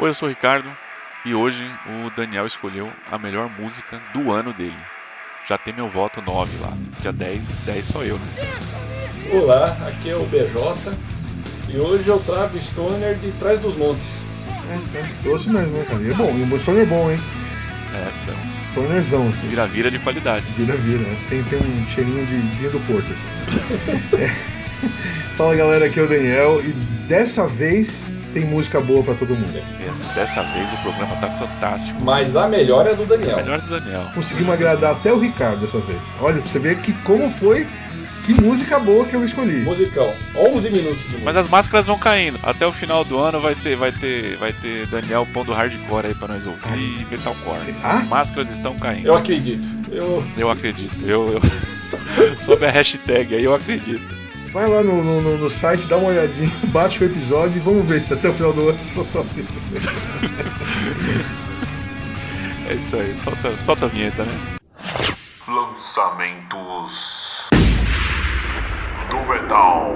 Oi, eu sou o Ricardo e hoje o Daniel escolheu a melhor música do ano dele. Já tem meu voto 9 lá. Dia 10, 10 sou eu, né? Olá, aqui é o BJ e hoje eu trago Stoner de Trás dos Montes. É, doce mesmo, né, cara? E é bom, e o Stoner é bom, hein? É, então. Stonerzão. Assim. Vira-vira de qualidade. Vira-vira, né? Tem, tem um cheirinho de vinho do Porto, assim. é. Fala galera, aqui é o Daniel e dessa vez tem música boa para todo mundo. Dessa vez o programa tá fantástico. Mas a melhor é do Daniel. A melhor do Daniel. Conseguimos agradar até o Ricardo dessa vez. Olha, pra você ver que como foi que música boa que eu escolhi. Musicão. 11 minutos de música. Mas as máscaras vão caindo. Até o final do ano vai ter, vai ter, vai ter Daniel pondo hardcore aí pra nós ouvir e metalcore. As máscaras estão caindo. Eu acredito. Eu, eu acredito. Eu, eu... sob a hashtag aí eu acredito. Vai lá no, no, no, site, dá uma olhadinha, baixa o episódio e vamos ver se até o final do ano eu tô É isso aí, solta, solta a vinheta, né? Lançamentos do Metal.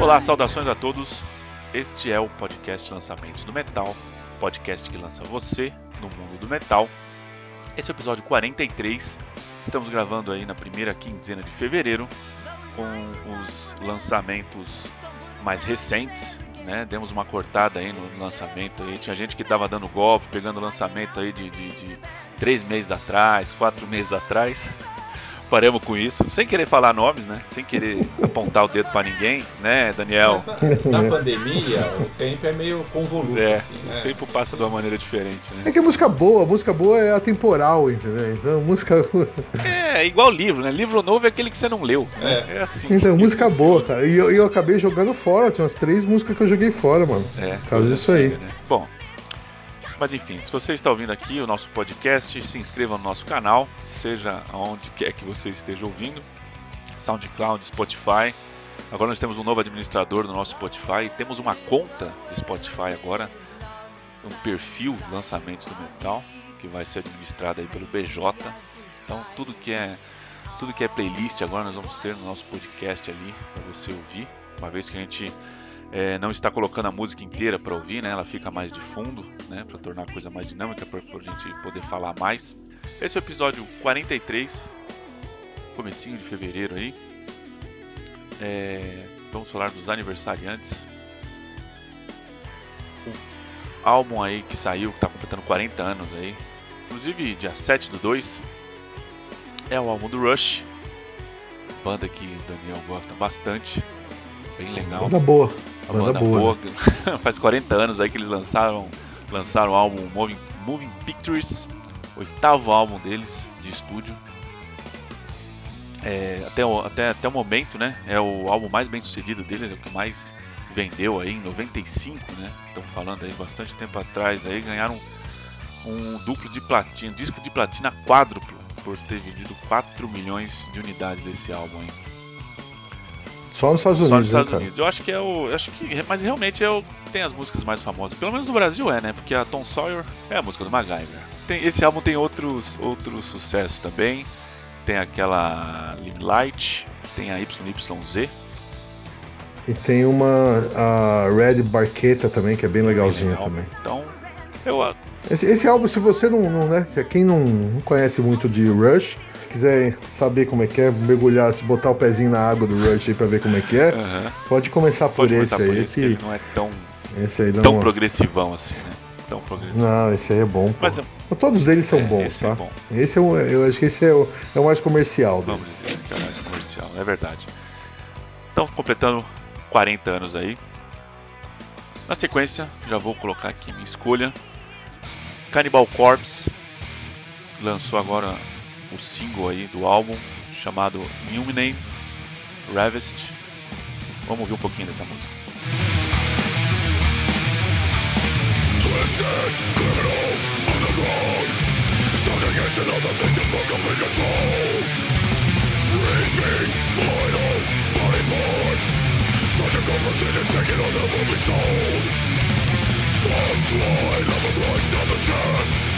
Olá, saudações a todos. Este é o podcast Lançamentos do Metal, podcast que lança você no mundo do metal. Esse é o episódio 43. Estamos gravando aí na primeira quinzena de fevereiro com os lançamentos mais recentes, né? Demos uma cortada aí no lançamento aí. Tinha gente que estava dando golpe, pegando lançamento aí de, de, de três meses atrás, quatro meses atrás paramos com isso, sem querer falar nomes, né? Sem querer apontar o dedo para ninguém, né, Daniel? Na, na, pandemia, o tempo é meio convoluto, é, assim, né? O tempo passa de uma maneira diferente, né? É que a música boa, a música boa é atemporal, entendeu? Então, música. É, igual livro, né? Livro novo é aquele que você não leu. Né? É. é assim. Então, música boa, cara. E eu, eu acabei jogando fora, tinha umas três músicas que eu joguei fora, mano. É. Por causa disso aí. Né? Bom, mas enfim, se você está ouvindo aqui o nosso podcast, se inscreva no nosso canal, seja onde quer que você esteja ouvindo, SoundCloud, Spotify. Agora nós temos um novo administrador no nosso Spotify, temos uma conta de Spotify agora, um perfil lançamentos do metal que vai ser administrado aí pelo BJ. Então tudo que é tudo que é playlist agora nós vamos ter no nosso podcast ali para você ouvir, uma vez que a gente é, não está colocando a música inteira para ouvir, né? Ela fica mais de fundo, né? Para tornar a coisa mais dinâmica, para a gente poder falar mais. Esse é o episódio 43, comecinho de fevereiro aí. É, vamos falar dos aniversariantes. O álbum aí que saiu, que está completando 40 anos aí. Inclusive, dia 7 do 2 é o álbum do Rush, banda que o Daniel gosta bastante, bem legal. Banda boa. A banda, banda boa. boa. Faz 40 anos aí que eles lançaram, lançaram o álbum Moving, Moving Pictures, oitavo álbum deles de estúdio. É, até, o, até, até o momento, né? É o álbum mais bem sucedido deles, é o que mais vendeu aí em 95, né? Estamos falando aí bastante tempo atrás aí, ganharam um duplo de platina, disco de platina quádruplo por ter vendido 4 milhões de unidades desse álbum aí. Só nos Estados Unidos. Só nos Estados né, Unidos. Eu acho que é o. Acho que, mas realmente é o, tem as músicas mais famosas. Pelo menos no Brasil é, né? Porque a Tom Sawyer é a música do MacGyver. Tem, esse álbum tem outros, outros sucessos também. Tem aquela Limelight, tem a YYZ. E tem uma a Red Barqueta também, que é bem legalzinha legal. também. Então, eu. Esse, esse álbum, se você não, não né? Se quem não, não conhece muito de Rush, quiser saber como é que é, mergulhar, se botar o pezinho na água do Rush aí pra ver como é que é, uhum. pode começar por pode esse aí. Por esse que, que não é tão, esse aí tão uma... progressivão assim, né? Tão. Não, esse aí é bom. Mas, Todos deles são é, bons, esse é tá? É bom. Esse é o, eu acho que esse é o, é o mais comercial deles. Vamos dizer que é o mais comercial, é verdade. Então, completando 40 anos aí. Na sequência, já vou colocar aqui minha escolha. Cannibal Corpse lançou agora o single aí do álbum chamado Illuminate Ravest. Vamos ouvir um pouquinho dessa música. Twisted, criminal, on the ground Stuck against another victim for complete control Reaping, vital, body parts Surgical precision taken on the movie soul Stars fly, love right down the chest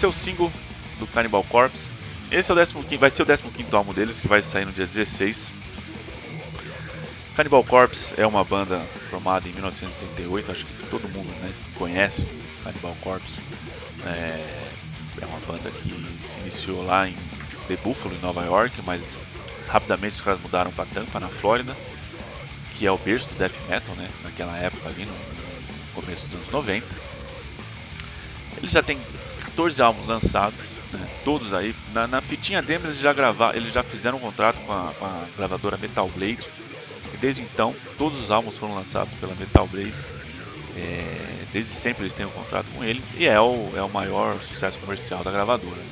esse é o single do Cannibal Corpse. Esse é o 15, vai ser o 15 álbum deles, que vai sair no dia 16. Cannibal Corpse é uma banda formada em 1988, acho que todo mundo né, conhece Cannibal Corpse. É, é uma banda que se iniciou lá em The Buffalo, em Nova York, mas rapidamente os caras mudaram para Tampa, na Flórida, que é o berço do death metal, né, naquela época ali, no começo dos anos 90. Eles já têm 14 álbuns lançados, né, todos aí. Na, na, fitinha demo eles já gravaram, eles já fizeram um contrato com a, com a, gravadora Metal Blade. E desde então todos os álbuns foram lançados pela Metal Blade. É, desde sempre eles têm um contrato com eles e é o, é o maior sucesso comercial da gravadora.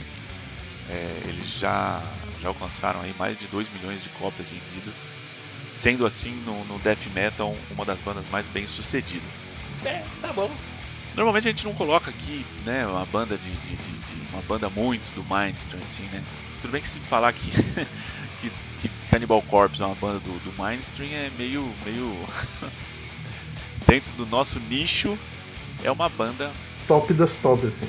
É, eles já, já alcançaram aí mais de 2 milhões de cópias vendidas, sendo assim no, no death metal uma das bandas mais bem sucedidas. É, tá bom. Normalmente a gente não coloca aqui, né, uma banda de, de, de, de uma banda muito do Mindstream assim, né? Tudo bem que se falar que, que, que, Cannibal Corpse é uma banda do, do Mindstream é meio meio dentro do nosso nicho é uma banda top das top assim.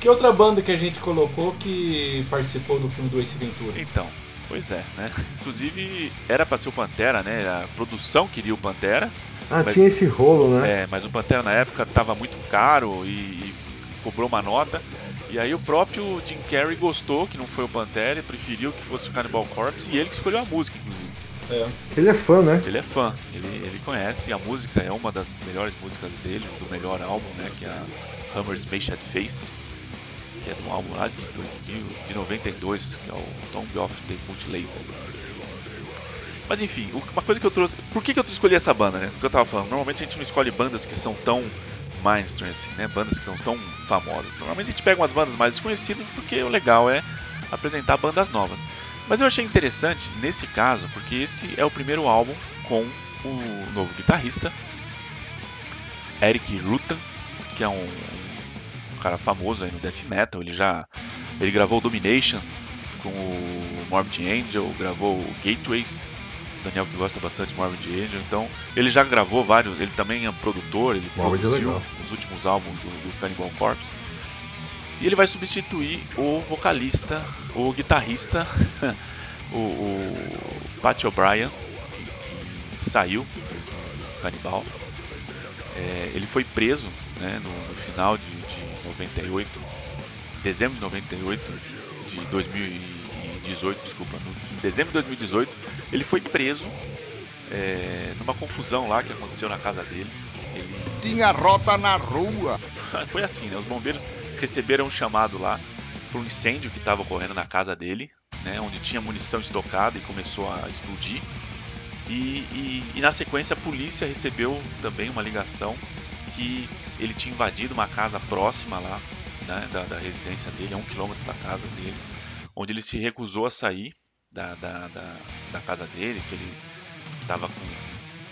Que outra banda que a gente colocou que participou do filme do Ace Ventura? Então, pois é, né? Inclusive era para ser o Pantera, né? A produção queria o Pantera, ah, mas, tinha esse rolo, né? É, mas o Pantera na época estava muito caro e, e, cobrou uma nota. E aí o próprio Jim Carrey gostou que não foi o Pantera e preferiu que fosse o Cannibal Corpse e ele que escolheu a música, inclusive. É. Ele é fã, né? Ele é fã, ele, ele conhece, a música é uma das melhores músicas dele, do melhor álbum, né? Que é a Hammer's Made Face, que é de um álbum lá de 2000, de 92, que é o Tomb of the Mutilated. Mas enfim, uma coisa que eu trouxe. Por que, que eu escolhi essa banda, né? O que eu tava falando. Normalmente a gente não escolhe bandas que são tão mainstream, assim, né? Bandas que são tão famosas. Normalmente a gente pega umas bandas mais desconhecidas porque o legal é apresentar bandas novas. Mas eu achei interessante nesse caso, porque esse é o primeiro álbum com o novo guitarrista, Eric Rutan, que é um, um cara famoso aí no death metal. Ele já ele gravou Domination com o Morbid Angel, gravou Gateways Daniel que gosta bastante de Morbid Angel, então ele já gravou vários, ele também é produtor, ele Morbid produziu é os últimos álbuns do, do Cannibal Corpse. E ele vai substituir o vocalista, o guitarrista, o, o Pat O'Brien, que, que, saiu do Canibal. É, ele foi preso né, no, no, final de, de 98, dezembro de 98, de 2018, desculpa, no, dezembro de 2018, ele foi preso é, numa confusão lá que aconteceu na casa dele. Ele... Tinha rota na rua. Foi assim, né? Os bombeiros receberam um chamado lá para um incêndio que estava ocorrendo na casa dele, né? Onde tinha munição estocada e começou a explodir. E, e, e na sequência a polícia recebeu também uma ligação que ele tinha invadido uma casa próxima lá né, da, da residência dele, a um quilômetro da casa dele, onde ele se recusou a sair da, da, da, da casa dele, que ele estava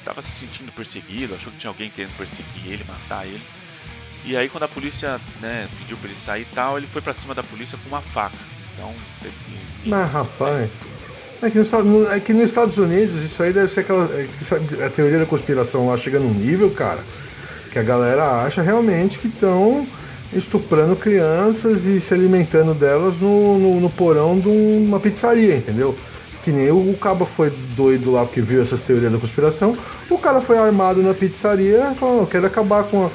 tava se sentindo perseguido, achou que tinha alguém querendo perseguir ele, matar ele. E aí quando a polícia né, pediu para ele sair e tal, ele foi para cima da polícia com uma faca. Então teve que. Mas rapaz. É que, nos, é que nos Estados Unidos isso aí deve ser aquela. É a teoria da conspiração lá chega num nível, cara, que a galera acha realmente que estão estuprando crianças e se alimentando delas no, no, no porão de uma pizzaria, entendeu? Que nem o, o Cabo foi doido lá porque viu essas teorias da conspiração. O cara foi armado na pizzaria e falou: Eu quero acabar com, a,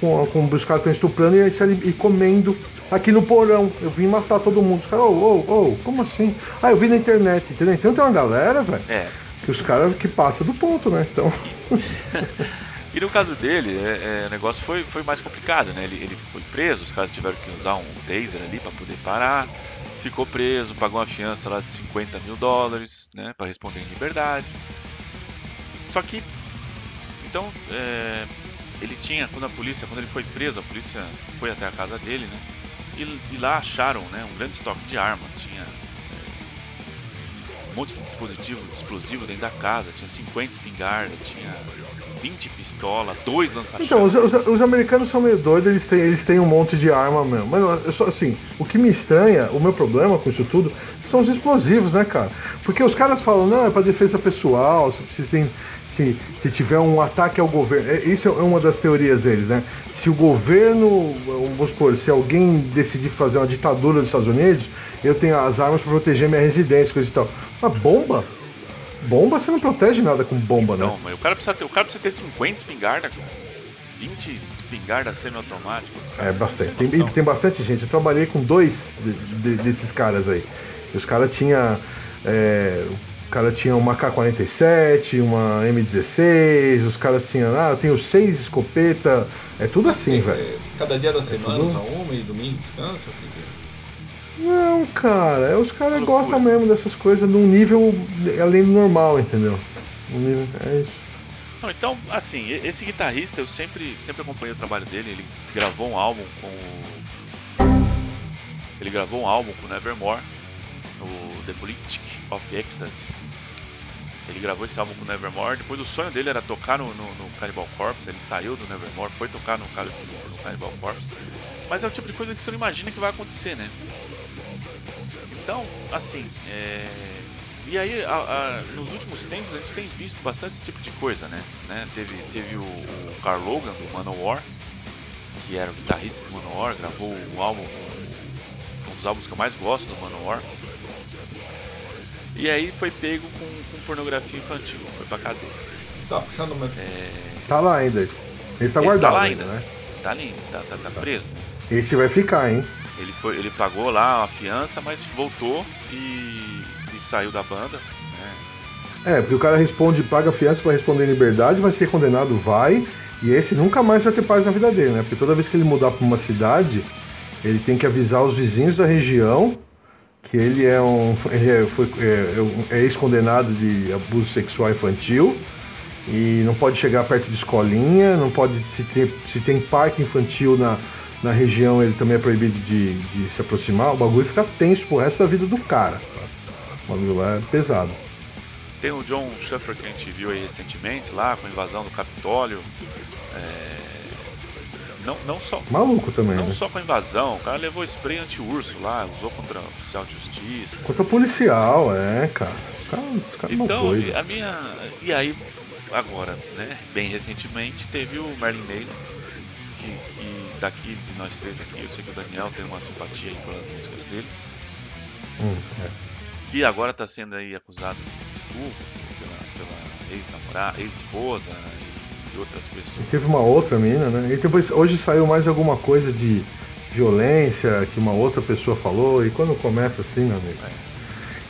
com, a, com os caras estão estuprando e, e, comendo aqui no porão. Eu vim matar todo mundo. Os caras, ô, ô, ô, como assim? Ah, eu vi na internet, entendeu? Então tem uma galera, velho, é. que os caras que passa do ponto, né? Então. E no caso dele, é, é, o negócio foi, foi mais complicado, né? Ele, ele foi preso, os caras tiveram que usar um taser ali para poder parar. Ficou preso, pagou uma fiança lá de 50 mil dólares, né? Para responder em liberdade. só que então é, ele tinha quando a polícia quando ele foi preso a polícia foi até a casa dele né e, e lá acharam né um grande estoque de arma tinha é, um monte de dispositivo explosivo dentro da casa tinha 50 espingardas tinha 20 pistolas, dois lança-chamas. Então, os, os, os, americanos são meio doidos, eles têm, eles têm um monte de arma mesmo. Mas eu só assim, o que me estranha, o meu problema com isso tudo, são os explosivos, né, cara? Porque os caras falam, não, é pra defesa pessoal, se, se, se, se tiver um ataque ao governo. É, isso é uma das teorias deles, né? Se o governo, vamos supor, se alguém decidir fazer uma ditadura dos Estados Unidos, eu tenho as armas para proteger minha residência, coisa e tal. Uma bomba? Bomba você não protege nada com bomba, não, né? Não, mas o cara precisa ter, o cara precisa ter 50 espingarda, 20 espingarda semi-automático. É bastante. Tem, tem, bastante gente. Eu trabalhei com dois de, de, desses caras aí. Os caras tinham. É, o cara tinha uma K-47, uma M16, os caras tinham. Ah, eu tenho seis escopeta. É tudo assim, velho. É, cada dia da semana é tudo... usa uma e domingo descansa? O que que é? Não, cara, é, os caras gostam mesmo dessas coisas num nível além do normal, entendeu? Um nível, é isso. Não, então, assim, esse guitarrista eu sempre, sempre acompanhei o trabalho dele. Ele gravou um álbum com o... Ele gravou um álbum com o Nevermore, o The Politic of Ecstasy. Ele gravou esse álbum com o Nevermore. Depois o sonho dele era tocar no, no, no Cannibal Corpse. Ele saiu do Nevermore, foi tocar no, no Cannibal Corpse. Mas é o tipo de coisa que você não imagina que vai acontecer, né? Então, assim, é... e aí a, a, nos últimos tempos a gente tem visto bastante esse tipo de coisa, né? né? Teve, teve o, o Carl Logan do Manowar, que era o guitarrista do Manowar, gravou o álbum, um dos álbuns que eu mais gosto do Manowar. E aí foi pego com, com pornografia infantil, foi pra cadeia. Tá puxando mesmo. É... Tá lá ainda. Ele está guardado tá lá ainda, né? Tá ali, tá, tá, tá preso. Esse vai ficar, hein? Ele, foi, ele pagou lá a fiança, mas voltou e, e saiu da banda. Né? É, porque o cara responde, paga a fiança para responder em liberdade, vai ser condenado, vai, e esse nunca mais vai ter paz na vida dele, né? Porque toda vez que ele mudar para uma cidade, ele tem que avisar os vizinhos da região que ele é um ele é, foi, é, é ex-condenado de abuso sexual infantil e não pode chegar perto de escolinha, não pode se, ter, se tem parque infantil na, na região ele também é proibido de, de se aproximar, o bagulho fica tenso pro resto da vida do cara. O bagulho lá é pesado. Tem o John Schaffer que a gente viu aí recentemente lá com a invasão do Capitólio. É... Não, não só. Maluco também. Não né? só com a invasão, o cara levou spray anti-urso lá, usou contra o oficial de justiça. Contra policial, é, cara. cara, cara então, a minha. E aí, agora, né? Bem recentemente, teve o Merlin que daqui, de nós três aqui, eu sei que o Daniel tem uma simpatia aí pelas músicas dele. Hum, é. E agora está sendo aí acusado de estupro pela, pela ex-namorada, ex-esposa e outras pessoas. E teve uma outra menina, né? E depois, hoje saiu mais alguma coisa de violência que uma outra pessoa falou, e quando começa assim, meu amigo.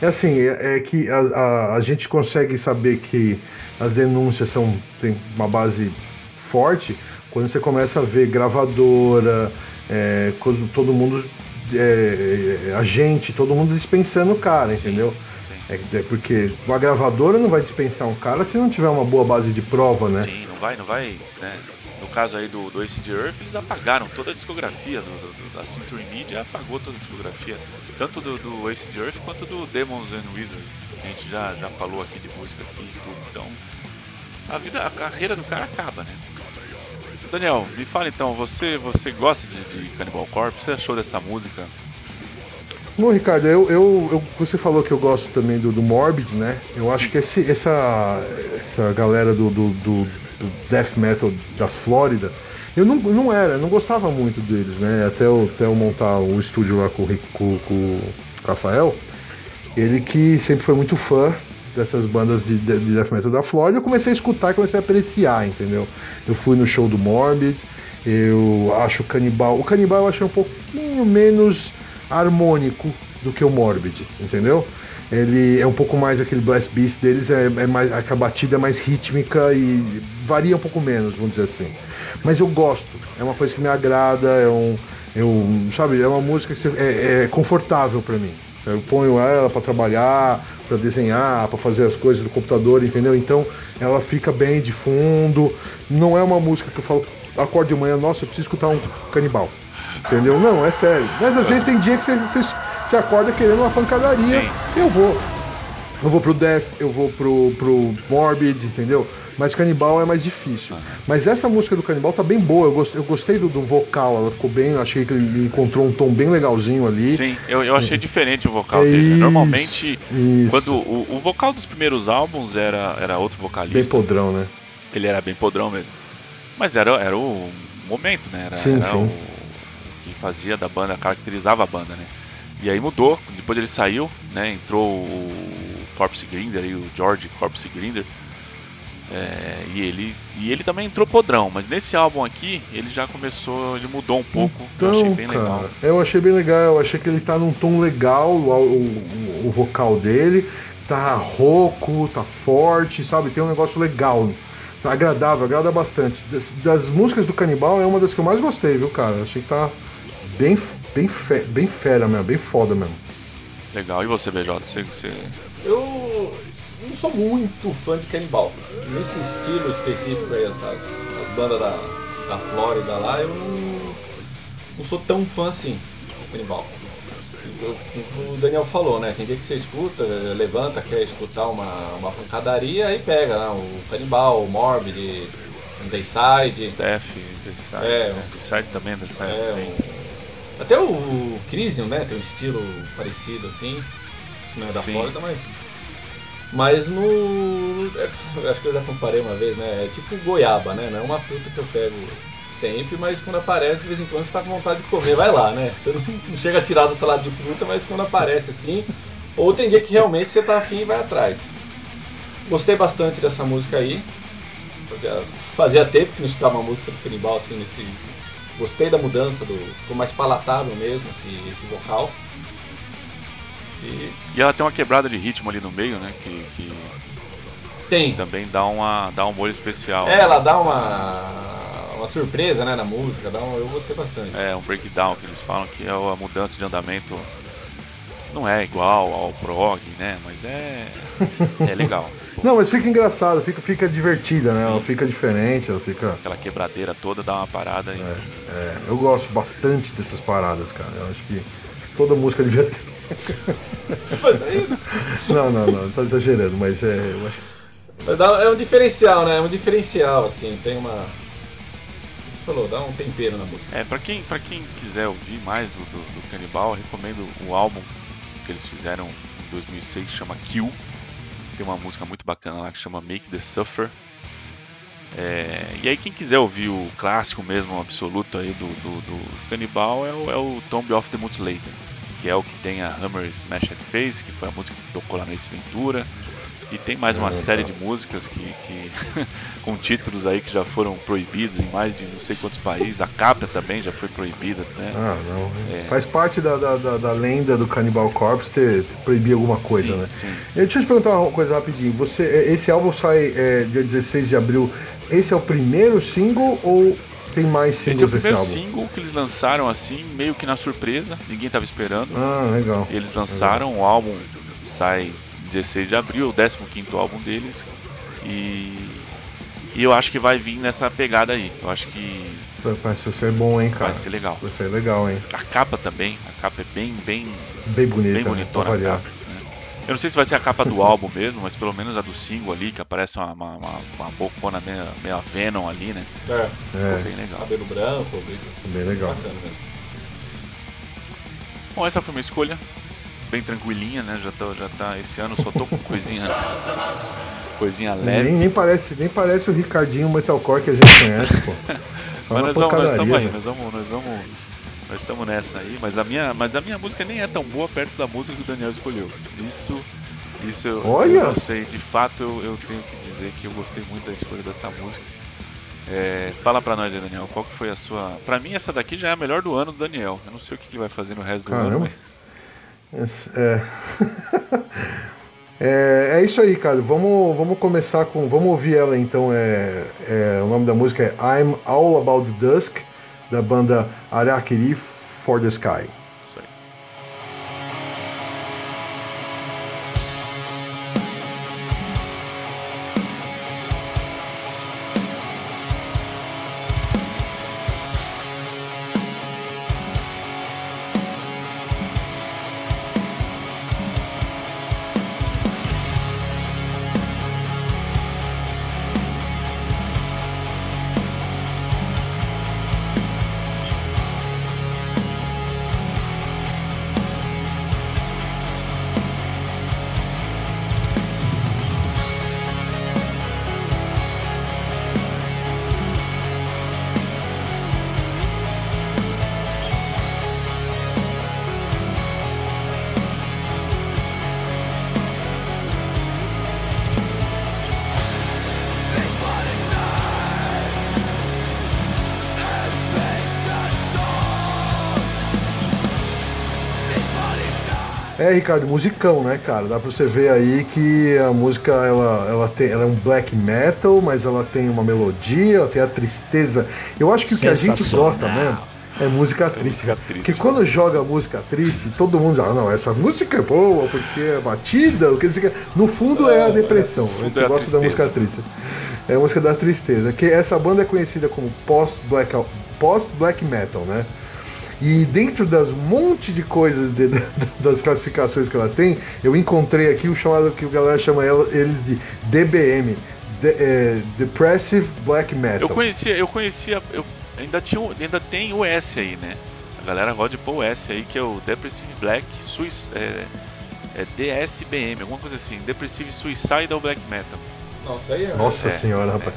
É, é assim, é, é que a, a, a, gente consegue saber que as denúncias são, têm uma base forte quando você começa a ver gravadora, é, quando todo mundo. É, a gente, todo mundo dispensando o cara, sim, entendeu? Sim. É, é, porque uma gravadora não vai dispensar um cara se não tiver uma boa base de prova, né? Sim, não vai, não vai. Né? No caso aí do, do Ace de Earth, eles apagaram toda a discografia do, do, da Century Media, apagou toda a discografia, tanto do, do Ace de Earth quanto do Demons and Wizards. A gente já, já falou aqui de música aqui e tudo. Então, a vida, a carreira do cara acaba, né? Daniel, me fala então, você, você gosta de, de Cannibal Corpse? Você achou dessa música? Bom, Ricardo, eu, eu, eu, você falou que eu gosto também do, do Morbid, né? Eu acho que esse, essa, essa galera do, do, do, death metal da Flórida, eu não, não era, não gostava muito deles, né? Até eu, até eu montar o estúdio lá com, com, com o Rafael, ele que sempre foi muito fã dessas bandas de, de, de death metal da Flórida, eu comecei a escutar comecei a apreciar, entendeu? Eu fui no show do Morbid, eu acho o Canibal. O Canibal eu achei um pouquinho menos harmônico do que o Morbid, entendeu? Ele é um pouco mais aquele blast beast deles, é, é mais a batida é mais rítmica e varia um pouco menos, vamos dizer assim. Mas eu gosto, é uma coisa que me agrada, é um, eu, sabe, é uma música que é, é confortável para mim. Eu ponho ela para trabalhar, para desenhar, para fazer as coisas do computador, entendeu? Então ela fica bem de fundo. Não é uma música que eu falo, acordo de manhã, nossa, eu preciso escutar um canibal. Entendeu? Não, é sério. Mas às vezes tem dia que você, você, você acorda querendo uma pancadaria. Sim. Eu vou. Eu vou pro Death, eu vou pro, pro Morbid, entendeu? Mas Canibal é mais difícil. Mas essa música do Canibal tá bem boa. Eu gostei, eu gostei do, do vocal, ela ficou bem. Achei que ele encontrou um tom bem legalzinho ali. Sim, eu, eu achei diferente o vocal É dele. isso, Normalmente, isso. quando o, o vocal dos primeiros álbuns era, era outro Bem vocalista, podrão, né? ele era bem podrão mesmo. Mas era, era o momento, né? Era, Sim, era sim. o que fazia da banda, caracterizava a banda, né? E aí mudou, depois ele saiu, né? Entrou o Corpse Grinder, aí, o George Corpse Grinder. É, e, ele, e ele também entrou podrão, mas nesse álbum aqui ele já começou, ele mudou um pouco. eu achei bem cara, legal. eu achei bem legal. Eu achei que ele tá num tom legal, o, o, o vocal dele. Tá rouco, tá forte, sabe? Tem um negócio legal. Tá agradável, agrada bastante. Das, das músicas do Canibal é uma das que eu mais gostei, viu, cara? Eu achei que tá bem, bem, fe, bem fera mesmo, bem foda mesmo. Legal. E você, BJ? Você, você... Eu não sou muito fã de canibal. Nesse estilo específico aí, essas as bandas da, da Flórida lá, eu não, não sou tão fã assim de canibal. O Daniel falou, né? Tem dia que você escuta, levanta, quer escutar uma, uma pancadaria, aí pega, né? O canibal, o Morbid, o Dayside. Death, Death, É. Side também, dessa É, o- até o Crisium, né? Tem um estilo parecido assim. Não é da Sim. Flórida, mas. Mas no. é, acho que eu já comparei uma vez, né? É tipo goiaba, né? Não é uma fruta que eu pego sempre, mas quando aparece, de vez em quando você tá com vontade de comer, vai lá, né? Você não, chega a tirar da salada de fruta, mas quando aparece assim. Ou tem dia que realmente você tá afim e vai atrás. Gostei bastante dessa música aí. Fazia, fazia tempo que não escutava uma música do Canibal assim nesses. Gostei da mudança, do, ficou mais palatável mesmo esse, esse vocal. E E ela tem uma quebrada de ritmo ali no meio, né? Que, que tem. também dá, uma, dá um molho especial. É, ela dá uma, uma surpresa né, na música, dá um, eu gostei bastante. É um breakdown que eles falam que é a mudança de andamento. Não é igual ao prog, né? Mas é. É legal. Não, mas fica engraçado, fica, fica divertida, né? Sim. Ela fica diferente, ela fica. Aquela quebradeira toda dá uma parada aí. É, eu gosto bastante dessas paradas, cara. Eu acho que toda música devia ter. Mas aí, Não, não, não, tô exagerando, mas é. Eu acho mas dá- é um diferencial, né? É um diferencial, assim, tem uma. Como Você falou, dá um tempero na música. É, pra quem, pra quem quiser ouvir mais do, do, do Canibal, eu recomendo o álbum que eles fizeram em 2006, que chama Kill. Tem uma música muito bacana lá que chama Make the Suffer. É, e aí quem quiser ouvir o clássico mesmo, absoluto aí do, do, do Canibal é o, é o Tomb of the Mutilated, que é o que tem a Hammer Smashed Face, que foi a música que tocou lá Ace Ventura. E tem mais uma Ah, série tá. de músicas que, que com títulos aí que já foram proibidos em mais de não sei quantos países. A Capra também já foi proibida, né? Ah, não. É. Faz parte da, da, da, da lenda do Cannibal Corpse ter, ter proibir alguma coisa, sim, né? sim. E Deixa eu te perguntar uma coisa rapidinho. Você, é, esse álbum sai é, dia 16 de abril. Esse é o primeiro single ou tem mais Gente, é o singles primeiro single que eles lançaram assim, meio que na surpresa, ninguém tava esperando. Ah, legal. Eles lançaram o álbum, sai 16 de abril, o 15 álbum deles. E, e eu acho que vai vir nessa pegada aí. Eu acho que Parece ser bom, hein, cara? vai ser legal. Vai ser legal, hein? A capa também, a capa é bem, bem, Bem bonita, bem né? bonitona né? Eu não sei se vai ser a capa do álbum mesmo, mas pelo menos a do single ali, que aparece uma, uma, uma, uma bocona meio, meio Venom ali, né? É, Ficou É, bem legal. cabelo branco, bem bem legal. bacana mesmo. Bom, essa foi uma escolha bem tranquilinha, né? Já tô, já tá esse ano só tô com coisinha coisinha leve. Nem, nem, parece, nem parece o Ricardinho Metalcore que a gente conhece, pô. Só Mas nós vamos, nós aí, nós vamos, nós vamos, nós estamos nessa aí, mas a minha, mas a minha música nem é tão boa perto da música que o Daniel escolheu. Isso, isso eu, Olha! eu não sei. De fato, eu, eu tenho que dizer que eu gostei muito da escolha dessa música. É, fala pra nós aí, Daniel, qual que foi a sua? Pra mim essa daqui já é a melhor do ano do Daniel. Eu não sei o que ele vai fazer no resto do ano, Caramba. mas É. é, é isso aí, cara. Vamos, vamos começar com. Vamos ouvir ela então. É, é, o nome da música é I'm All About the Dusk, da banda Arakiri for the Sky. É, Ricardo, musicão, né, cara? Dá pra você ver aí que a música ela, ela, tem, ela é um black metal, mas ela tem uma melodia, ela tem a tristeza. Eu acho que o que a gente gosta mesmo é música triste. É música triste porque né? quando joga música triste, todo mundo diz, ah, não, essa música é boa, porque é batida, o que No fundo é a depressão. a gente é gosta da música triste. É a música da tristeza. Que essa banda é conhecida como post-black post -black metal, né? E dentro das monte de coisas de, de, das classificações que ela tem, eu encontrei aqui o chamado que a galera chama eles de DBM, de, é, Depressive Black Metal. Eu conhecia, eu conhecia, eu ainda tinha, ainda tem o S aí, né? A galera gosta de pôr o S aí que é o Depressive Black Suis, é, é DSBM, alguma coisa assim, Depressive Suicidal Black Metal. Nossa, aí é. Nossa é, senhora, rapaz.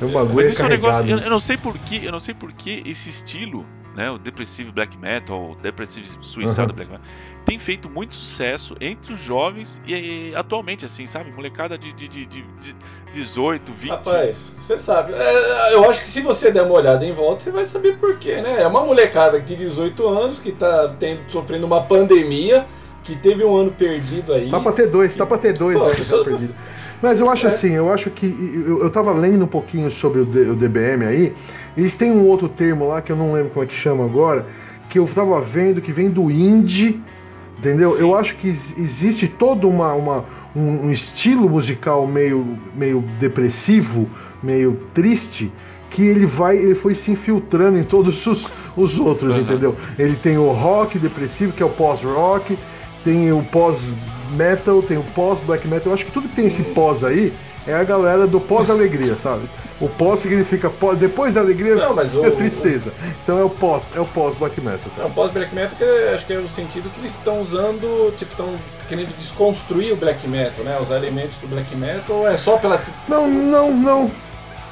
É um bagulho Mas isso é um negócio, eu, eu, não sei por que, eu não sei por que esse estilo né, o Depressive Black Metal, o Depressive Suicide uhum. Black Metal, tem feito muito sucesso entre os jovens e, e atualmente, assim, sabe? Molecada de, de, de, de 18, 20. Rapaz, você sabe. É, eu acho que se você der uma olhada em volta, você vai saber por quê, né? É uma molecada de 18 anos que tá tendo, sofrendo uma pandemia, que teve um ano perdido aí. Tá pra ter dois, tá pra ter dois, Pô, né, que tá perdido. Mas eu acho é. assim, eu acho que. Eu, eu tava lendo um pouquinho sobre o, D, o DBM aí. Eles têm um outro termo lá que eu não lembro como é que chama agora. Que eu tava vendo que vem do indie. Entendeu? Sim. Eu acho que existe todo uma, uma um, um, estilo musical meio, meio depressivo, meio triste, que ele vai, ele foi se infiltrando em todos os, os outros, uhum. entendeu? Ele tem o rock depressivo, que é o pós-rock, tem o pós metal, tem o pós-black metal. Eu acho que tudo que tem esse pós aí é a galera do pós-alegria, sabe? O pós significa pós, depois da alegria não, o, é tristeza. Então é o pós, é o pós-black metal. Não, pós-black metal que é, acho que é o sentido que eles estão usando, tipo, estão querendo desconstruir o black metal, né? Os elementos do black metal é só pela. Não, não, não.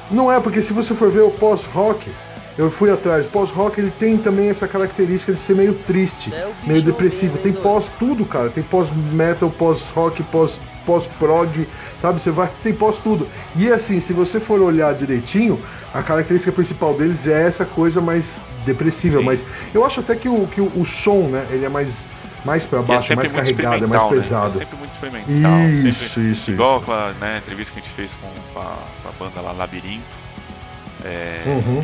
Não é, porque se você for ver o pós-rock, eu fui atrás. Pós-rock ele tem também essa característica de ser meio triste, é meio depressivo. Tem pós tudo, cara. Tem pós-metal, pós-rock, pós pós-prog, sabe? Você vai tem pós tudo. E assim, se você for olhar direitinho, a característica principal deles é essa coisa mais depressiva, Sim. mas eu acho até que o, que o, o som, né, ele é mais mais para é baixo, é mais carregado, é mais né? pesado. É sempre muito experimental. Isso, sempre, isso, Igual isso. aquela né, entrevista que a gente fez com a, com a banda lá, Labirinto. É, uhum.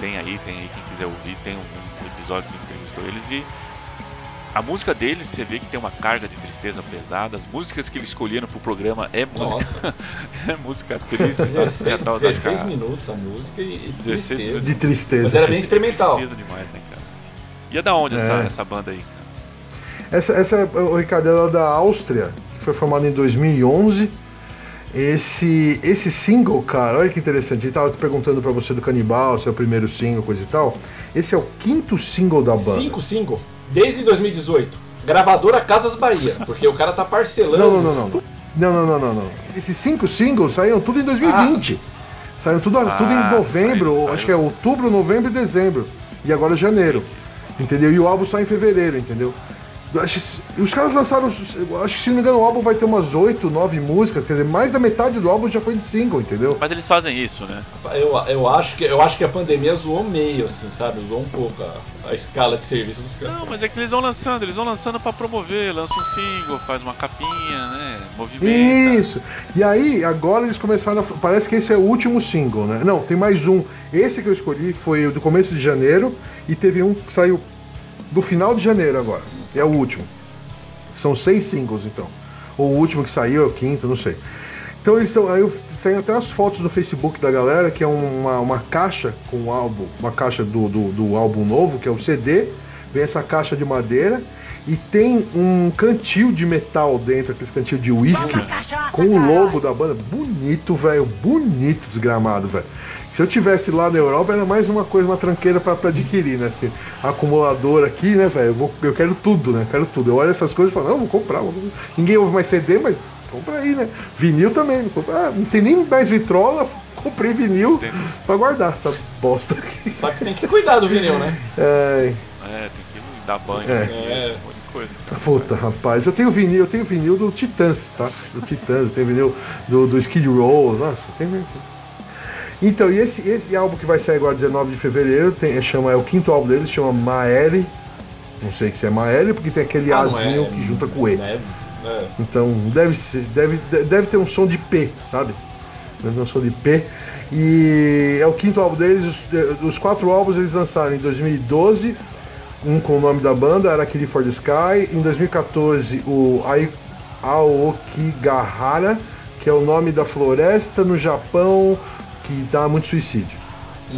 Tem aí, tem aí, quem quiser ouvir, tem um, um episódio que entrevistou eles e a música deles, você vê que tem uma carga de tristeza pesada. As músicas que eles escolheram pro programa é música. é música triste. 16, 16 minutos a música e, e tristeza. De tristeza. Mas era bem experimental. Tristeza demais, né, cara? E é da onde é. essa, essa banda aí, cara? Essa, essa, o Ricardo, ela é da Áustria, que foi formada em 2011. Esse, esse single, cara, olha que interessante. Ele tava te perguntando para você do Canibal, se é o primeiro single, coisa e tal. Esse é o quinto single da banda. Cinco single? Desde 2018. Gravadora Casas Bahia, porque o cara tá parcelando. Não, não, não, não. Não, não, não, não, não. Esses cinco singles saíram tudo em 2020. Ah. Saíram tudo, ah, tudo em novembro, saiu, acho que é outubro, novembro e dezembro. E agora janeiro. Entendeu? E o álbum sai em fevereiro, entendeu? Os caras lançaram, acho que se não me engano, o álbum vai ter umas 8, 9 músicas, quer dizer, mais da metade do álbum já foi de single, entendeu? Mas eles fazem isso, né? Eu, eu, acho, que, eu acho que a pandemia zoou meio, assim, sabe? Zoou um pouco a, a escala de serviço dos caras. Não, mas é que eles vão lançando, eles vão lançando pra promover, lança um single, faz uma capinha, né? Movimento. Isso. E aí, agora eles começaram a. Parece que esse é o último single, né? Não, tem mais um. Esse que eu escolhi foi do começo de janeiro e teve um que saiu do final de janeiro agora. É o último. São seis singles, então. Ou o último que saiu é o quinto, não sei. Então eles estão. Aí tem até as fotos no Facebook da galera, que é uma, uma caixa com o álbum, uma caixa do, do, do álbum novo, que é o CD. Vem essa caixa de madeira e tem um cantil de metal dentro, aquele cantil de whisky, com o logo da banda. Bonito, velho. Bonito, desgramado, velho. Se eu tivesse lá na Europa, era mais uma coisa, uma tranqueira para adquirir, né? Porque acumulador aqui, né, velho? Eu, eu quero tudo, né? Quero tudo. Eu olho essas coisas e falo, não, vou comprar. Vou... Ninguém ouve mais CD, mas compra aí, né? Vinil também. Não, ah, não tem nem mais vitrola, comprei vinil para guardar essa bosta aqui. Só que tem que cuidar do vinil, né? É, é tem que dar banho. É. Né? é. Coisa. Puta, rapaz, eu tenho vinil, eu tenho vinil do Titãs, tá? Do Titãs, eu tenho vinil do, do Skid Row, nossa, tem então, e esse, esse álbum que vai sair agora 19 de fevereiro, tem, chama, é o quinto álbum deles, chama Maere. Não sei se é L, porque tem aquele Ah, Azinho é- que junta com o E. Neve. É. Então deve, ser, deve, deve ter um som de P, sabe? Deve ter um som de P. E é o quinto álbum deles. Os, os quatro álbuns eles lançaram em 2012. Um com o nome da banda, era Kiri for the Sky. Em 2014, o Ai- Aokigahara, que é o nome da floresta no Japão que dá muito suicídio.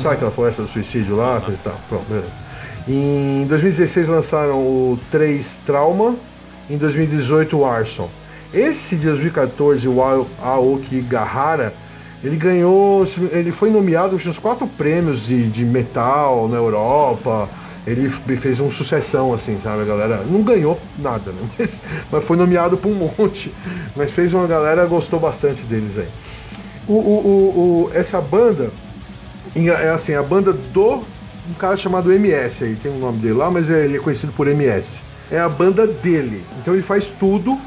Sabe aquela floresta do suicídio lá? Coisa e tal. Pronto, beleza. Em 2016 lançaram o 3 Trauma. Em 2018 o Arson. Esse de 2014, o Ao- Aokigahara, ele ganhou. Ele foi nomeado uns quatro prêmios de, de metal na Europa. Ele fez um sucessão, assim, sabe? A galera não ganhou nada, né? Mas, mas foi nomeado por um monte. Mas fez uma galera gostou bastante deles aí. O, o- o- o- essa banda é assim, a banda do um cara chamado MS aí, tem um nome dele lá, mas ele é conhecido por MS. É a banda dele. Então ele faz tudo.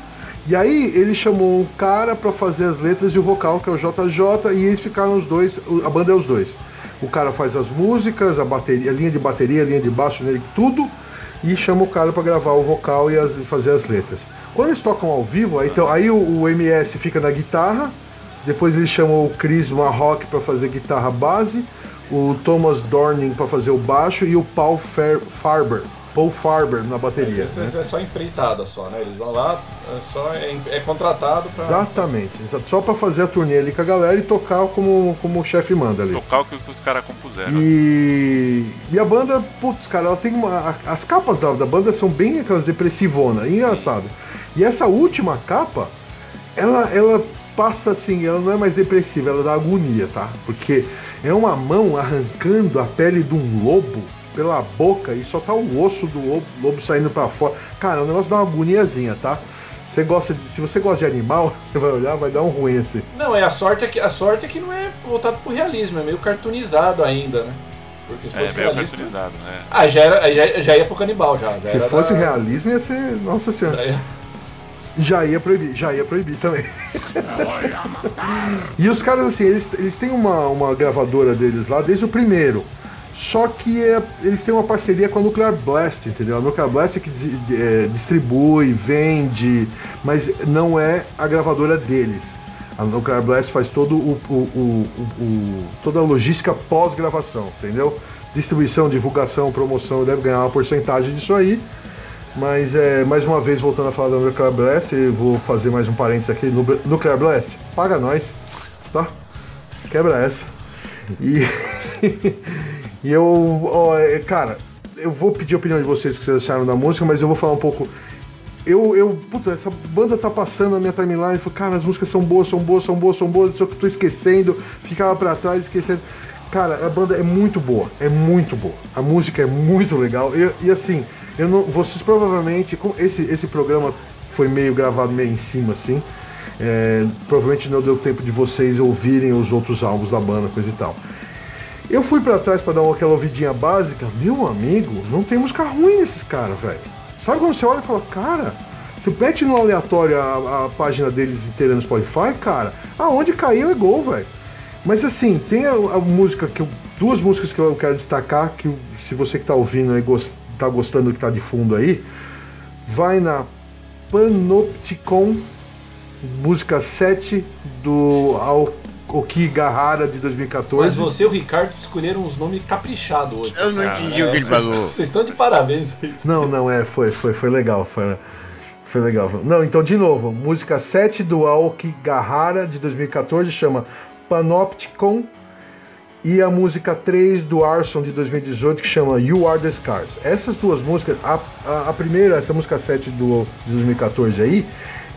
E aí ele chamou um cara pra fazer as letras e o vocal, que é o JJ, e eles ficaram os dois, o- a banda é os dois. O cara faz as músicas, a bateria, a linha de bateria, a linha de baixo, né, tudo, e chama o cara pra gravar o vocal e as- fazer as letras. Quando eles tocam ao vivo, aí, então, aí o, o MS fica na guitarra, depois ele chamou o Chris Marrock para fazer guitarra base, o Thomas Dorning para fazer o baixo e o Paul Fer- Farber, Paul Farber na bateria. Esse né? é só empreitada só, né? Eles vão lá, é, só é, é contratado pra. Exatamente, só para fazer a turnê ali com a galera e tocar como, como o chefe manda ali. Tocar o que os caras compuseram. E, e a banda, putz, cara, ela tem uma. As capas da, da banda são bem aquelas depressivonas, engraçado. E essa última capa, ela, ela passa assim, ela não é mais depressiva, ela dá agonia, tá? Porque é uma mão arrancando a pele de um lobo pela boca e só tá o osso do lobo, lobo saindo pra fora. Cara, o negócio dá uma agoniazinha, tá? Você gosta de, se você gosta de animal, você vai olhar, vai dar um ruim assim. Não, é a sorte é que a sorte é que não é voltado pro realismo, é meio cartoonizado ainda, né? Porque se É, fosse meio realista. cartoonizado, né? Ah, já, era, já, já ia pro canibal já. já Se era fosse da- realismo, ia ser. Nossa senhora. Já ia- proibir, já ia proibir também. e os caras, assim, eles, eles têm uma, uma gravadora deles lá desde o primeiro. Só que é- eles têm uma parceria com a Nuclear Blast, entendeu? A Nuclear Blast é que é, distribui, vende, mas não é a gravadora deles. A Nuclear Blast faz todo o, o- o- o- o- toda a logística pós-gravação, entendeu? Distribuição, divulgação, promoção, deve ganhar uma porcentagem disso aí. Mas é, mais uma vez, voltando a falar da Nuclear Blast, vou fazer mais um parênteses aqui. Nu- Nuclear Blast, paga nós, tá? Quebra essa. E, e eu, ó, é, cara, eu vou pedir a opinião de vocês que vocês acharam da música, mas eu vou falar um pouco. Eu, eu, puta, essa banda tá passando na minha timeline, eu falei, cara, as músicas são boas, são boas, são boas, são boas, só que eu tô esquecendo, ficava pra trás, esquecendo. Cara, a banda é muito boa, é muito boa. A música é muito legal. E, e assim, eu não, vocês provavelmente, esse, esse programa foi meio gravado meio em cima, assim, é, provavelmente não deu tempo de vocês ouvirem os outros álbuns da banda, coisa e tal. Eu fui pra trás pra dar aquela ouvidinha básica. Meu amigo, não tem música ruim nesses caras, velho. Sabe quando você olha e fala, cara, você mete no aleatório a, a página deles inteira no Spotify, cara, aonde caiu é gol, velho. Mas assim, tem a, a música que eu, duas músicas que eu quero destacar, que se você que tá ouvindo aí, gost, tá gostando do que tá de fundo aí, vai na Panopticon, música 7 do Aoki Gahara de 2014. Mas você e o Ricardo escolheram uns nomes caprichados hoje. Eu não entendi o que ele vocês- falou. Vocês estão de parabéns. Não, não, é, foi, foi, foi legal. Foi, foi legal. Não, então, de novo, música 7 do Aoki Gahara, de 2014, chama Panopticon. E a música 3 do Arson, de 2018, que chama You Are the Scars. Essas duas músicas, a, a, a primeira, essa música 7 do, de 2014 aí,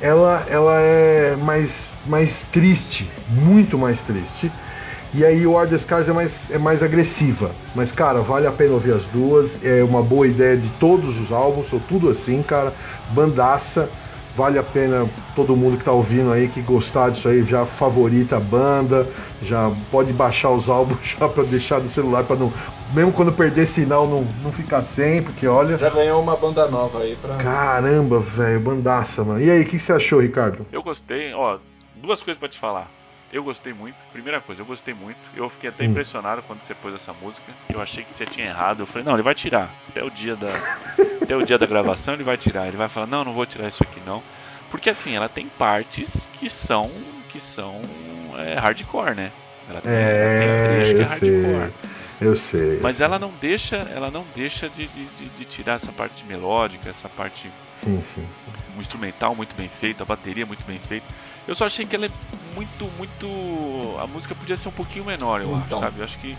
ela, ela é mais, mais triste, muito mais triste. E aí o Are the Scars é mais, é mais agressiva. Mas, cara, vale a pena ouvir as duas. É uma boa ideia de todos os álbuns, são tudo assim, cara. Bandaça. Vale a pena todo mundo que tá ouvindo aí, que gostar disso aí, já favorita a banda, já pode baixar os álbuns já pra deixar no celular, para não. Mesmo quando perder sinal, não, não ficar sem, porque olha. Já ganhou uma banda nova aí pra. Caramba, velho, bandaça, mano. E aí, o que, que você achou, Ricardo? Eu gostei, ó, duas coisas pra te falar. Eu gostei muito. Primeira coisa, eu gostei muito. Eu fiquei até Hum. impressionado quando você pôs essa música. Eu achei que você tinha errado. Eu falei, não, ele vai tirar. Até o dia da, até o dia da gravação ele vai tirar. Ele vai falar, não, não vou tirar isso aqui não. Porque assim, ela tem partes que são que são é, hardcore, né? Ela tem, é, tem trecho que é hardcore. Sei. Eu sei. Mas ela não deixa, ela não deixa de, de, de, de tirar essa parte melódica, essa parte. Sim, sim. Um instrumental muito bem feito, a bateria muito bem feita. Eu só achei que ela é muito, muito. A música podia ser um pouquinho menor, eu então, acho, sabe? Eu acho que.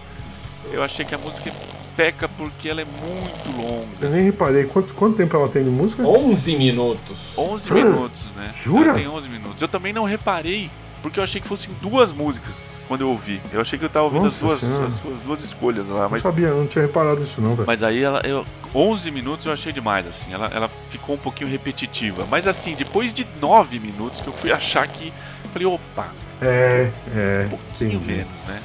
Eu achei que a música peca porque ela é muito longa. Eu nem reparei. Quanto, quanto tempo ela tem de música? 11 minutos. 11 minutos, né? Jura? Ela tem 11 minutos. Eu também não reparei porque eu achei que fossem duas músicas quando eu ouvi. Eu achei que eu tava ouvindo as duas, as suas duas escolhas lá. Mas... Não sabia, não tinha reparado nisso não, velho. Mas aí ela, eu, 11 minutos eu achei demais, assim. Ela, ela ficou um pouquinho repetitiva. Mas assim, depois de 9 minutos que eu fui achar que. Falei, opa. É, é. Um pouquinho entendi. menos, né?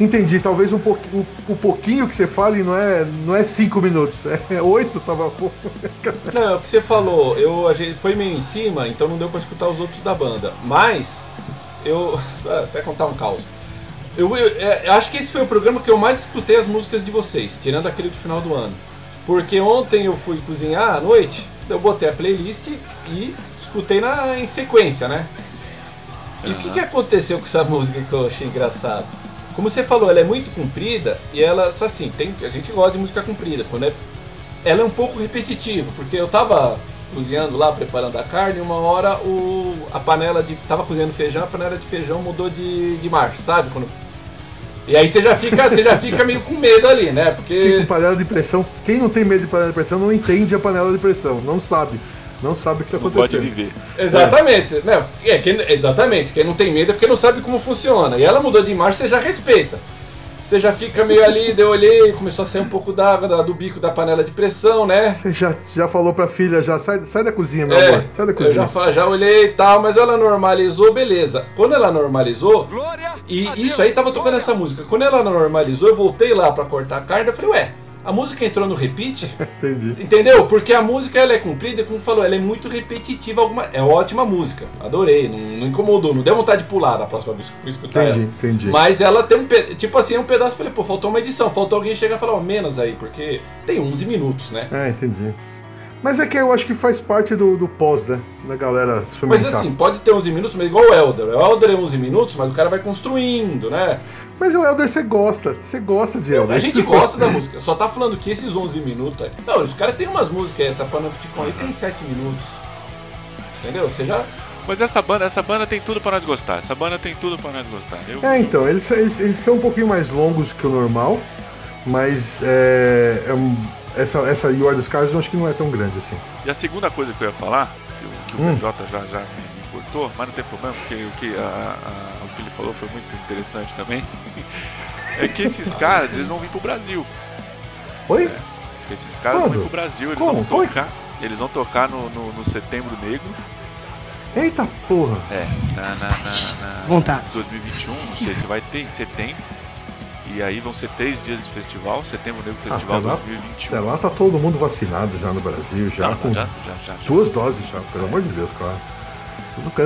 Entendi, talvez um pouquinho, o, pouquinho que você fale não é, não é cinco minutos, é oito, tava pouco. Não, é o que você falou, eu, a gente foi meio em cima, então não deu para escutar os outros da banda. Mas, eu. Até contar um caos. Eu, eu, é, eu, acho que esse foi o programa que eu mais escutei as músicas de vocês, tirando aquele do final do ano. Porque ontem eu fui cozinhar à noite, eu botei a playlist e escutei na, em sequência, né? E uhum. o que, que aconteceu com essa música que eu achei engraçado? Como você falou, ela é muito comprida e ela, só assim, tem, a gente gosta de música comprida. Quando é, ela é um pouco repetitiva, porque eu tava cozinhando lá, preparando a carne, e uma hora o, a panela de. tava cozinhando feijão, a panela de feijão mudou de, de marcha, sabe? Quando, e aí você já fica, você já fica meio com medo ali, né? Porque. com panela de pressão. Quem não tem medo de panela de pressão não entende a panela de pressão, não sabe. Não sabe o que está acontecendo. Pode viver. Exatamente. É. Não, é, quem, exatamente. Quem não tem medo é porque não sabe como funciona. E ela mudou de imagem, você já respeita. Você já fica meio ali, eu olhei, começou a sair um pouco d'água do bico da panela de pressão, né? Você já, já falou pra filha, já sai, sai da cozinha, meu é, amor. Sai da cozinha. Eu já, já olhei e tal, mas ela normalizou, beleza. Quando ela normalizou, Glória e isso aí tava tocando essa música. Quando ela normalizou, eu voltei lá pra cortar a carne, eu falei, ué, a música entrou no repeat. Entendi. Entendeu? Porque a música ela é comprida, como falou, ela é muito repetitiva. Alguma... É ótima música. Adorei. Não, não, incomodou. Não deu vontade de pular da próxima vez que fui escutar entendi, ela. Entendi. Mas ela tem um. Pe... Tipo assim, é um pedaço. Falei, pô, faltou uma edição. Faltou alguém chegar e falar, ó, oh, menos aí. Porque tem 11 minutos, né? É, entendi. Mas é que eu acho que faz parte do, do pós, né? Da galera experimentar. Mas assim, pode ter 11 minutos, mas igual o Elder. O Elder é 11 minutos, mas o cara vai construindo, né? Mas o Elder você gosta, você gosta de Elder. A gente gosta da música, só tá falando que esses 11 minutos. Não, os caras tem umas músicas, essa Panopticon aí tem 7 minutos. Entendeu? Você já. Mas essa banda, essa banda tem tudo para nós gostar. Essa banda tem tudo para nós gostar. Eu... É, então, eles, eles, eles, são um pouquinho mais longos que o normal, mas é, é essa, essa You Are the Scars eu acho que não é tão grande assim. E a segunda coisa que eu ia falar, que, que o hum. PJ já, já me cortou, mas não tem problema, porque o que a, a que ele falou foi muito interessante também. é que esses caras, eles vão vir pro Brasil. Oi? É, esses caras Quando? vão vir pro Brasil, eles Como? vão tocar. Eles vão tocar no, no, no Setembro Negro. Eita porra! É, na, na, na, na Vontade. 2021, não sei se vai ter em setembro. E aí vão ser três dias de festival, Setembro Negro Festival ah, 2021. Até lá tá todo mundo vacinado já no Brasil, já não, com já, já, já, duas doses já, pelo amor de Deus, claro.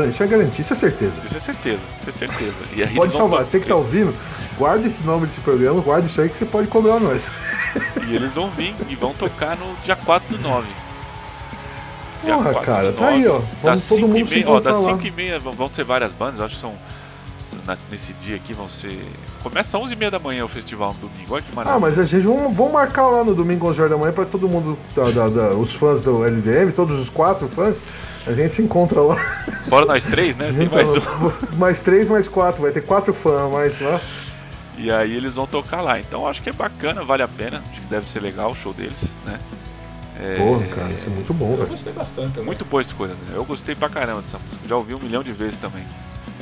Isso é garantia, isso é certeza. Isso é certeza, isso é certeza. pode salvar, você que tá ouvindo, guarda esse nome desse programa, guarda isso aí que você pode cobrar nós. E eles vão vir e vão tocar no dia 4 do 9. Dia Porra, cara, tá aí, ó. Vamos todo mundo meia, se ó, Das 5 e meia vão ser várias bandas, acho que são. Nesse dia aqui vão ser. Começa às 11 e meia da manhã o festival no domingo, olha que maravilha. Ah, mas a gente vamos, vamos marcar lá no domingo 11 horas da manhã pra todo mundo, da, da, da, os fãs do LDM, todos os quatro fãs, a gente se encontra lá. Fora nós três, né? Tem mais um. Mais três, mais quatro. Vai ter quatro fãs mais lá. E aí eles vão tocar lá. Então acho que é bacana, vale a pena. Acho que deve ser legal o show deles, né? É... Porra, cara, isso é muito bom, velho. Eu gostei bastante também. Muito boa escolha, né? Eu gostei pra caramba dessa música. Já ouvi um milhão de vezes também.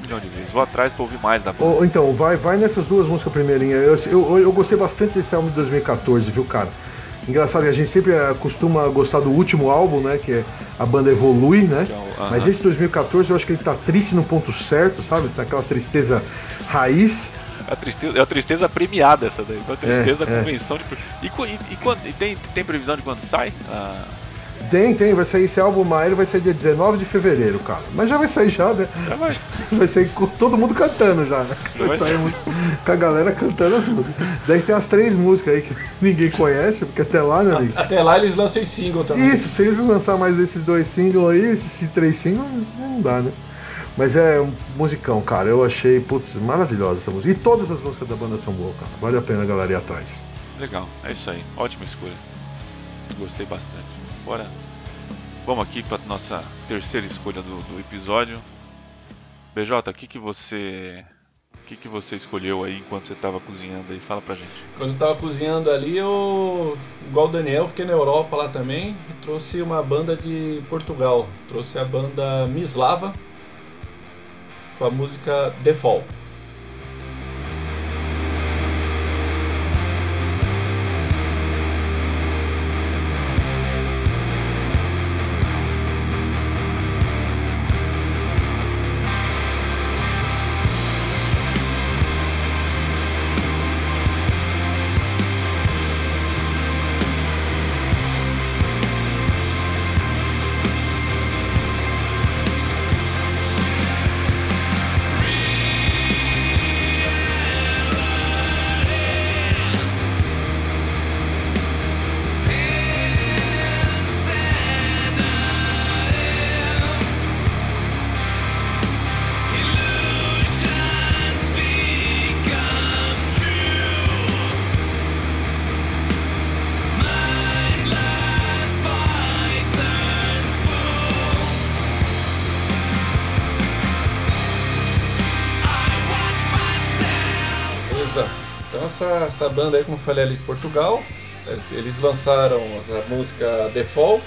Milhão de vezes. Vou atrás pra ouvir mais da banda. Oh, então, vai, vai nessas duas músicas primeirinhas. Eu, eu, eu gostei bastante desse álbum de 2014, viu, cara? Engraçado que a gente sempre eh, costuma gostar do último álbum, né? Que é a banda evolui, né? É Mas esse 2014 eu acho que ele tá triste no ponto certo, sabe? Tá aquela tristeza raiz. É a tristeza, é a tristeza premiada essa daí. A tristeza é, convenção é. de. E, e, e, quando, e tem, tem previsão de quando sai? Ah. Tem, tem, vai sair esse álbum Maio, vai sair dia 19 de fevereiro, cara. Mas já vai sair já, né? Já vai. Vai sair com todo mundo cantando já, né? Vai, vai sair muito, com a galera cantando as músicas. Daí tem as três músicas aí que ninguém conhece, porque até lá, meu amigo. Até lá eles lançam single também. Isso, se eles lançar mais esses dois singles aí, esses três singles, não dá, né? Mas é um musicão, cara. Eu achei, putz, maravilhosa essa música. E todas as músicas da banda são boas, cara. Vale a pena a galera ir atrás. Legal, é isso aí. Ótima escolha. Gostei bastante. Bora. Vamos aqui para nossa terceira escolha do, do episódio. BJ, o que, que você. O que, que você escolheu aí enquanto você estava cozinhando aí? Fala pra gente. Quando eu estava cozinhando ali, eu, igual o Daniel, fiquei na Europa lá também e trouxe uma banda de Portugal. Trouxe a banda Mislava com a música The Fall. Essa, banda aí, como eu falei ali de Portugal, eles lançaram a música The Fall,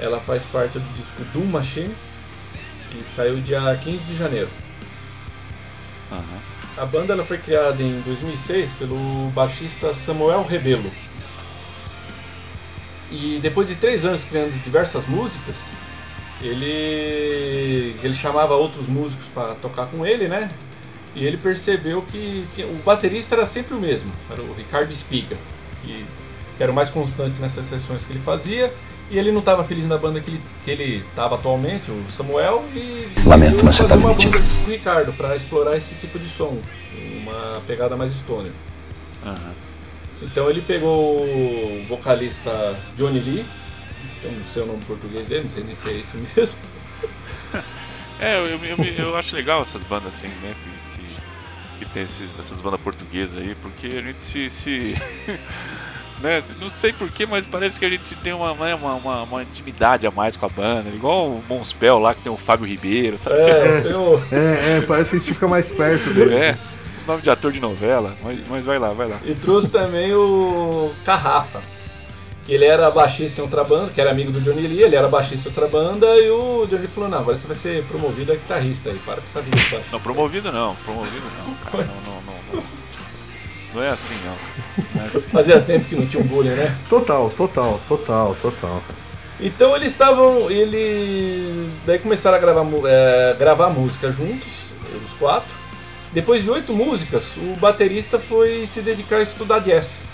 ela faz parte do disco Doom Machine, que saiu dia 15 de janeiro. Uhum. A banda ela foi criada em 2006 pelo baixista Samuel Rebelo. E depois de três anos criando diversas músicas, ele, ele chamava outros músicos para tocar com ele, né? E ele percebeu que, que, o baterista era sempre o mesmo, era o Ricardo Espiga, que, que era o mais constante nessas sessões que ele fazia. E ele não estava feliz na banda que ele que ele estava atualmente, o Samuel, e Lamento, mas fazer tá uma banda com o Ricardo para explorar esse tipo de som, uma pegada mais stoner. Uhum. Então ele pegou o vocalista Johnny Lee, que eu não sei o nome português dele, não sei nem se é esse mesmo. É, eu, eu, eu, eu acho legal essas bandas assim, né? Que tem esses, essas bandas portuguesas aí, porque a gente se. se né, não sei porquê, mas parece que a gente tem uma, né, uma, uma, uma, intimidade a mais com a banda, igual o Monspel lá que tem o Fábio Ribeiro, sabe? É, eu... é, é, parece que a gente fica mais perto dele. É, nome de ator de novela, mas, mas vai lá, vai lá. E trouxe também o Carrafa que ele era baixista em outra banda, que era amigo do Johnny Lee, ele era baixista em outra banda, e o Johnny falou, não, agora você vai ser promovido a guitarrista aí, para com essa vida de baixista. Não, promovido não, promovido não, cara, não, não, não, não. Não é assim não. não é assim. Fazia tempo que não tinha um bullying, né? Total, total, total, total. Então eles estavam. Eles. Daí começaram a gravar, é, gravar música juntos, os quatro. Depois de oito músicas, o baterista foi se dedicar a estudar jazz.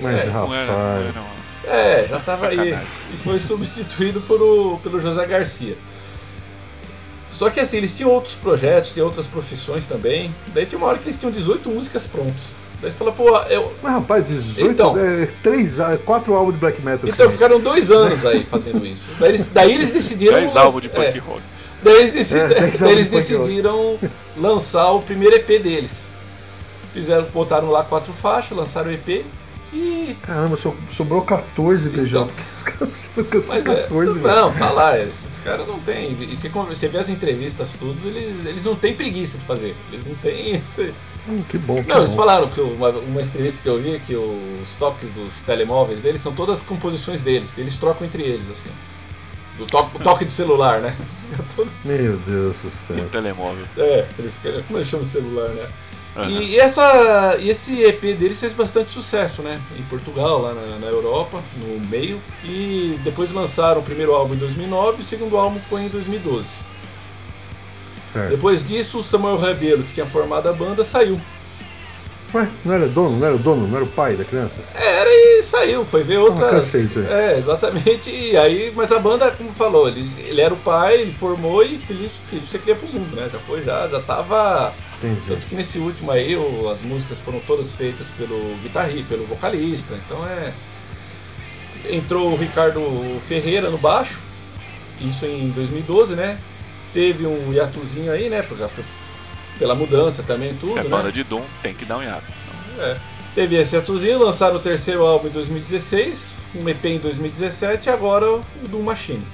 Mas, é, rapaz. Era, era é, já tava aí. E foi substituído por o, pelo José Garcia. Só que assim, eles tinham outros projetos, tinham outras profissões também. Daí tinha uma hora que eles tinham 18 músicas prontas. Daí fala, pô, eu. Mas rapaz, 18 então, é, três, quatro álbuns de black metal. Então ficaram dois anos aí fazendo isso. Daí eles, daí eles decidiram. Dez álbuns de punk é, rock. Daí eles, é, daí eles decidiram lançar o primeiro EP deles. Fizeram, botaram lá quatro faixas, lançaram o EP e. Caramba, sobrou 14, beijão. Então, os caras 14, é, Não, tá lá, esses caras não tem. E se você vê as entrevistas tudo, eles, eles não têm preguiça de fazer. Eles não têm esse. Hum, que bom. Que não, bom. eles falaram que uma, uma entrevista que eu vi que os toques dos telemóveis deles são todas composições deles. Eles trocam entre eles, assim. Do to o toque de celular, né? Meu Deus do céu. telemóvel. É, eles querem. Como eles chamam celular, né? Uhum. E, essa, e esse EP deles fez bastante sucesso, né? Em Portugal, lá na, na, Europa, no meio. E depois lançaram o primeiro álbum em 2009 e o segundo álbum foi em 2012. Certo. Depois disso, o Samuel Rebelo, que tinha formado a banda, saiu. Ué, não era dono, não era o dono, não era o pai da criança? É, era e saiu, foi ver outras. Ah, cansei disso aí. É, exatamente. E aí, mas a banda, como falou, ele, ele era o pai, ele formou e filho, filho você cria pro mundo, né? Já foi, já, já tava. Entendi. Tanto que nesse último aí, o- as músicas foram todas feitas pelo guitarrista, pelo vocalista. Então é. Entrou o Ricardo Ferreira no baixo, isso em 2012, né? Teve um hiatuzinho aí, né? Pela mudança também, tudo, Se é né? banda de Doom, tem que dar um hiato. É. Teve esse atuzinho, lançaram o terceiro álbum em 2016, um EP em 2017 e agora o Doom Machine.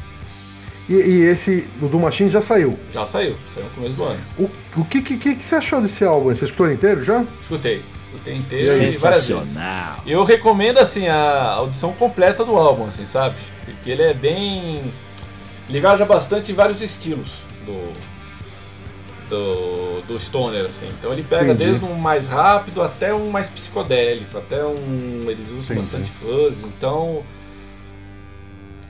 E, e esse do Doom Machine já saiu. Já saiu, saiu no começo do ano. O, o que, que, que, que você achou desse álbum? Você escutou ele inteiro já? Escutei, escutei inteiro e várias vezes. Sensacional. Eu recomendo assim a audição completa do álbum, assim, sabe? Porque ele é bem. Ele viaja bastante em vários estilos do. Do, do Stoner, assim. Então ele pega Entendi. desde um mais rápido até um mais psicodélico, até um. Eles usam Entendi. bastante fuzz, então.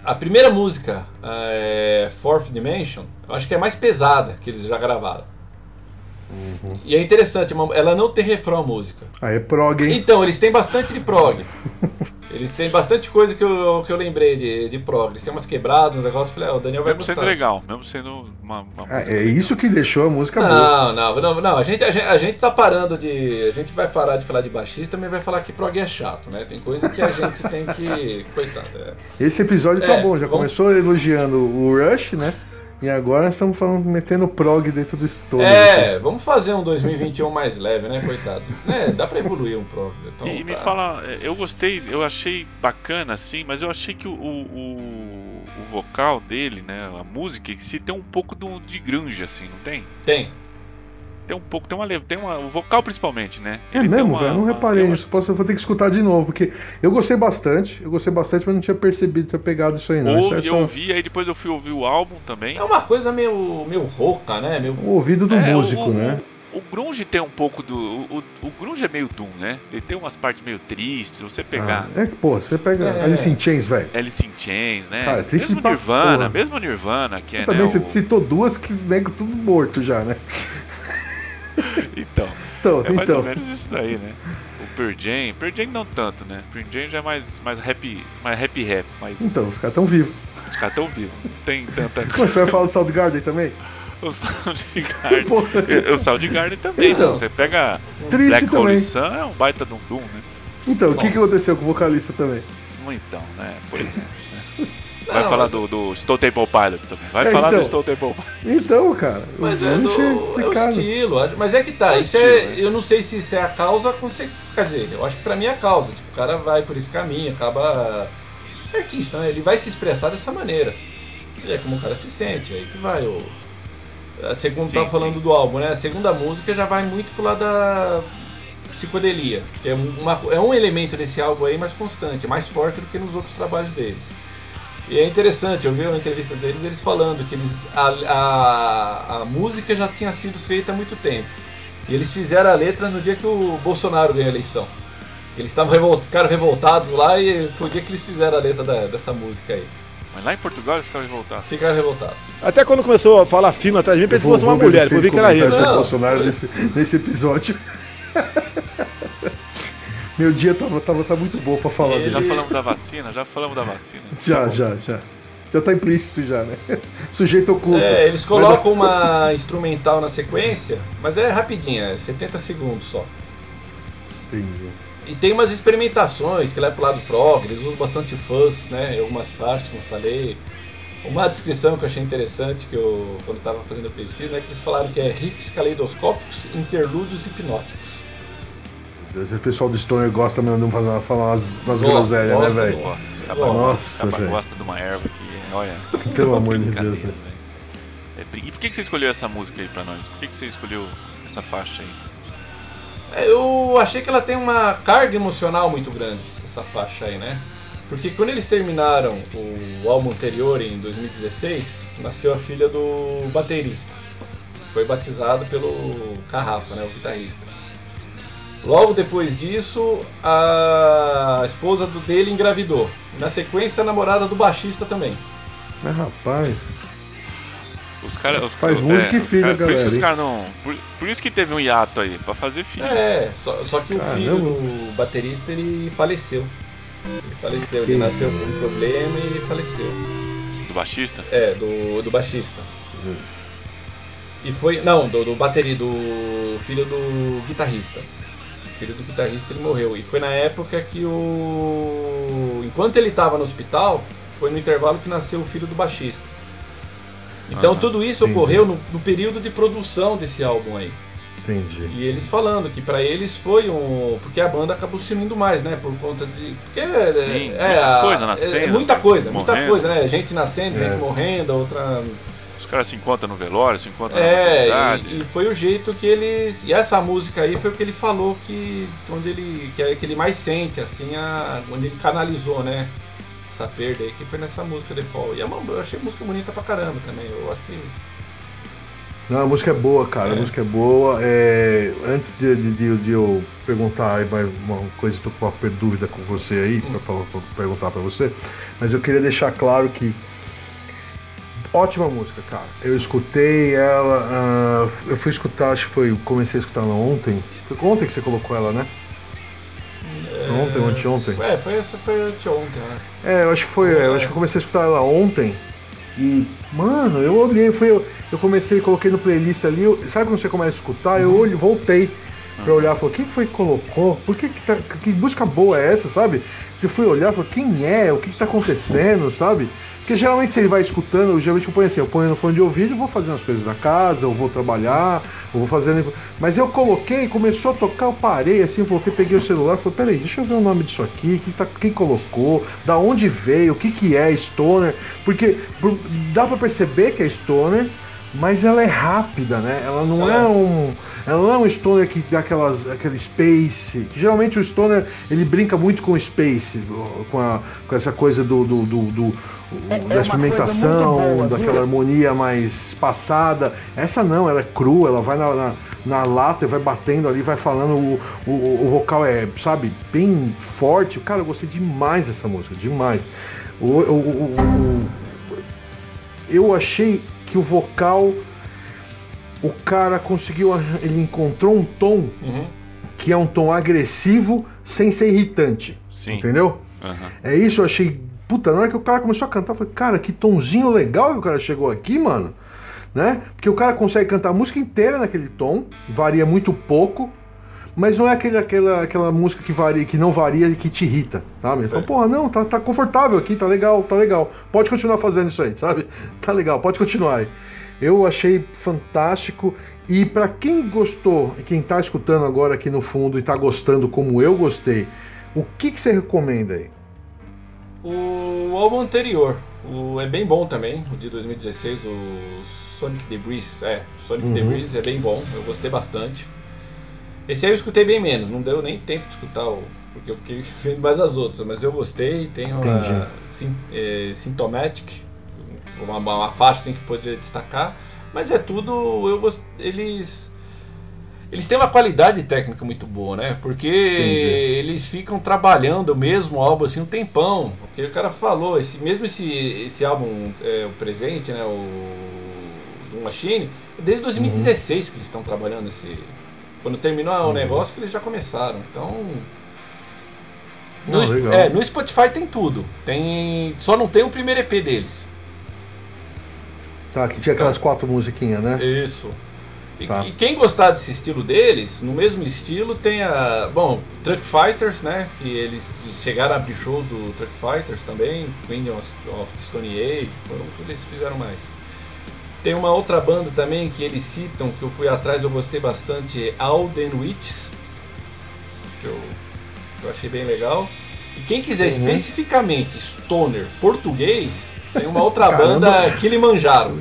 A primeira música, é, Fourth Dimension, eu acho que é a mais pesada que eles já gravaram. Uhum. E é interessante, ela não tem refrão a música. Ah, é prog, hein? Então, eles têm bastante de prog. Eles têm bastante coisa que eu, que eu lembrei de, de prog. Eles têm umas quebradas, uns negócios. Falei, ah, o Daniel vai Mesmo gostar. sendo legal, mesmo sendo uma, uma É, é legal. isso que deixou a música boa. Não, não, não, não. A gente, a, gente, a gente tá parando de. A gente vai parar de falar de baixista, também vai falar que prog é chato, né? Tem coisa que a gente tem que. Coitado, é. Esse episódio tá É, bom, já vamos- começou elogiando o Rush, né? E agora nós estamos falando, metendo prog dentro do Stoner. É, vamos fazer um 2021 mais leve, né, coitado? É, dá pra evoluir um prog. Então, E me tá. fala, é, eu gostei, eu achei bacana assim, mas eu achei que o, o, o vocal dele, né, a música em si tem um pouco do, de grunge assim, não tem? Tem. Tem um pouco, tem uma, tem uma, o vocal principalmente, né? É Ele tem mesmo, uma- velho? Eu não uma- reparei eu- nisso. Posso, eu vou ter que escutar de novo, porque eu gostei bastante. Eu gostei bastante, mas não tinha percebido, tinha pegado isso aí, não. Isso Ou é eu só ouvi, aí depois eu fui ouvir o álbum também. É uma coisa meio, meio rouca, né? Meio... o ouvido do É, músico, o, né? O, o grunge tem um pouco do. O, o, o grunge é meio doom, né? Ele tem umas partes meio tristes. Você pegar Ah, é que, pô, você pega É. Alice in Chains, velho. Alice in Chains, né? Cara, mesmo pra Nirvana, porra. mesmo Nirvana, que é Também né, você o- citou duas que os nego tudo morto já, né? Então, Então, é mais então. ou menos isso daí, né? O Pearl Jam, Pearl Jam não tanto, né? Pearl Jam já é mais, mais rap, mais rap rap, mas Então, os caras tão vivos. os caras tão vivos, não tem tanta Mas você vai falar do Soundgarden também? O Soundgarden, o Soundgarden também, Então. você pega triste Black também. Hole Sun, é um baita de um doom, né? Então, o que, que aconteceu com o vocalista também? Então, né? Pois é. Vai Não, falar mas- do, do Stone Temple Pilots também. Vai É, falar então. do Stone Temple Pilots. Então, cara. Mas eu é, do, é o estilo, mas é que tá, É isso estilo, é, eu não sei se isso é a causa, quer dizer, eu acho que pra mim é a causa, tipo, o cara vai por esse caminho, acaba artista, né, ele vai se expressar dessa maneira, e é como o cara se sente, aí que vai, o, a segunda, Sim, tava falando sim. do álbum, né, a segunda música já vai muito pro lado da psicodelia, que é, uma, é um elemento desse álbum aí mais constante, é mais forte do que nos outros trabalhos deles. E é interessante, eu vi uma entrevista deles, eles falando que eles, a, a, a música já tinha sido feita há muito tempo. E eles fizeram a letra no dia que o Bolsonaro ganhou a eleição. Eles estavam revol- ficaram revoltados lá e foi o dia que eles fizeram a letra da- dessa música aí. Mas lá em Portugal eles ficaram revoltados. Ficaram revoltados. Até quando começou a falar fino atrás de mim, pensei que fosse uma mulher, eu vi que era ele. Não, Bolsonaro foi- nesse, nesse episódio. Meu dia tava, tava, tá muito bom pra falar Já dele. falamos da vacina? Já falamos da vacina. Já, já, já. Já tá implícito já, né? Sujeito oculto. É, eles colocam uma instrumental na sequência, mas é rapidinha, é 70 segundos só. Entendi. E tem umas experimentações que leva pro lado prog, eles usam bastante fuzz, né? Em algumas partes, como eu falei. Uma descrição que eu achei interessante, que eu, quando estava fazendo a pesquisa, né, que eles falaram que é riffs caleidoscópicos, interlúdios hipnóticos. O pessoal do Stoner gosta mesmo de fazer, falar umas, umas groselhas, né, velho? Pô, Capa, Nossa, gosta, capa velho. gosta de uma erva que, olha. Pelo amor de Deus, velho. É e por que que você escolheu essa música aí pra nós? Por que que você escolheu essa faixa aí? É, Eu achei que ela tem uma carga emocional muito grande, essa faixa aí, né? Porque quando eles terminaram o álbum anterior, em 2016, nasceu a filha do baterista. Foi batizado pelo Carrafa, né, o guitarrista. Logo depois disso, a esposa do- dele engravidou. Na sequência, a namorada do baixista também. Mas rapaz. Os cara, os, Faz música e filho, cara, galera. Por isso, os cara não, por, por isso que teve um hiato aí, pra fazer filho. É, só, só que o Caramba. filho do baterista ele faleceu. Ele faleceu, ele Que- nasceu com um problema e ele faleceu. Do baixista? É, do, do baixista. E foi. Não, do, do bateria, do filho do guitarrista. Filho do guitarrista ele morreu. E foi na época que o. Enquanto ele estava no hospital, foi no intervalo que nasceu o filho do baixista. Então Ah, tudo isso entendi. ocorreu no, no período de produção desse álbum aí. Entendi. E eles falando que pra eles foi um. Porque a banda acabou se unindo mais, né? Por conta de. Porque é, Sim, é, muita a- coisa na é- é muita coisa, muita morrendo. coisa, né? Gente nascendo, É. gente morrendo, outra. Os caras se encontram no velório, se encontram na É, maternidade. e, e foi o jeito que eles. E essa música aí foi o que ele falou que. Onde ele. Que é que ele mais sente, assim, a, onde ele canalizou, né? Essa perda aí, que foi nessa música The Fall. E é uma, eu achei a música bonita pra caramba também. Eu acho que. Não, a música é boa, cara. A É. música é boa. É, Antes de, de- de- de eu perguntar aí mais uma coisa, tô com uma per- dúvida com você aí, pra, falar, pra perguntar pra você. Mas eu queria deixar claro que. Ótima música, cara. Eu escutei ela. ah, eu fui escutar, acho que foi. Comecei a escutar ela ontem. Foi ontem que você colocou ela, né? Foi Ontem anteontem? É, foi, essa foi anteontem, eu acho. É, eu acho que foi. Eu acho que eu comecei a escutar ela ontem. E, mano, eu olhei, foi. Eu, eu comecei, coloquei no playlist ali. eu- sabe quando você começa a escutar? Eu olhei, voltei pra olhar falei, quem foi que colocou? Por que, que, tá, que música boa é essa, sabe? Você fui olhar falei, quem é? O que, que tá acontecendo, sabe? Porque geralmente você vai escutando, eu geralmente eu ponho assim, eu ponho no fone de ouvido e vou fazendo as coisas da casa, eu vou trabalhar, eu vou fazendo. Mas eu coloquei, começou a tocar, eu parei assim, voltei, peguei o celular falei, peraí, deixa eu ver o nome disso aqui, quem, tá, quem colocou, da onde veio, o que, que é Stoner. Porque por- dá pra perceber que é Stoner, mas ela é rápida, né? Ela não é, É. um. Ela não é um stoner que dá aquelas, aquele space. Geralmente o stoner ele brinca muito com o space, com, a, com essa coisa do, do, do- do- É- é da uma experimentação, boa, daquela viu? harmonia mais espaçada. Essa não, ela é crua, ela vai na, na, na lata e vai batendo ali, vai falando. O, o, o vocal é, sabe, bem forte. Cara, eu gostei demais dessa música, demais. O, o, o- o- eu achei que o vocal. O cara conseguiu. Ele encontrou um tom Uhum. que é um tom agressivo sem ser irritante. Sim. Entendeu? Aham. É isso, eu achei. Puta, na hora que o cara começou a cantar, eu falei, cara, que tonzinho legal que o cara chegou aqui, mano. Né? Porque o cara consegue cantar a música inteira naquele tom, varia muito pouco, mas não é aquele, aquela, aquela música que varia, que não varia e que te irrita, sabe? Fala, porra, não, tá, tá confortável aqui, tá legal, tá legal. Pode continuar fazendo isso aí, sabe? Tá legal, pode continuar aí. Eu achei fantástico. E pra quem gostou, quem tá escutando agora aqui no fundo e tá gostando como eu gostei, o que, que você recomenda aí? O álbum anterior, o, é bem bom também, o de 2016, o Sonic Debris. É, Sonic Uhum. Debris é bem bom, eu gostei bastante. Esse aí eu escutei bem menos, não deu nem tempo de escutar, o, porque eu fiquei vendo mais as outras, mas eu gostei. Tem uma Entendi. Sim- é, Symptomatic, uma, uma faixa assim, que poderia destacar, mas é tudo. Eu. Eles. Eles têm uma qualidade técnica muito boa, né? Porque eles ficam trabalhando o mesmo álbum assim um tempão. Porque o cara falou, esse, mesmo esse, esse álbum, é, o presente, né? O do Machine, desde 2016 que eles estão trabalhando esse. Quando terminou o negócio que eles já começaram. Então. No, Não, é, no Spotify tem tudo. Tem. Só não tem o primeiro EP deles. Tá, que tinha aquelas quatro musiquinhas, né? Isso. E, Tá. e quem gostar desse estilo deles, no mesmo estilo tem a. Bom, Truck Fighters, né? Que eles chegaram a abrir shows do Truck Fighters também, Queen of the Stone Age, foram o que eles fizeram mais. Tem uma outra banda também que eles citam, que eu fui atrás eu gostei bastante, Alden Witches, que eu, que eu achei bem legal. E quem quiser Uhum. especificamente Stoner português, tem uma outra banda, Kilimanjaro.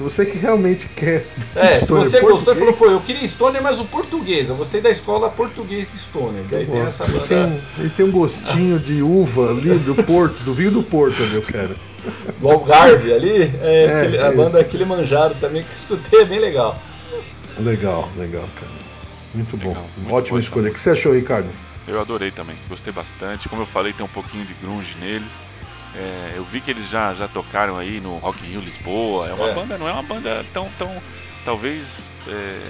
Se você que realmente quer. É, se você gostou e falou, pô, eu queria Stoner, mas o português. Eu gostei da escola português de Stoner. Daí tem essa Ele banda. tem, ele tem um gostinho de uva ali do Porto, do vinho do Porto ali, eu quero. Do Algarve ali, é, É, aquele- a isso. banda Kilimanjaro também, que eu escutei, é bem legal. Legal, legal, cara. Muito bom. Legal, muito Ótima boa escolha. O que você achou, Ricardo? Eu adorei também, gostei bastante. Como eu falei, tem um pouquinho de grunge neles. É, eu vi que eles já, já tocaram aí no Rock in Rio Lisboa. É uma É. banda, não é uma banda tão, tão talvez é,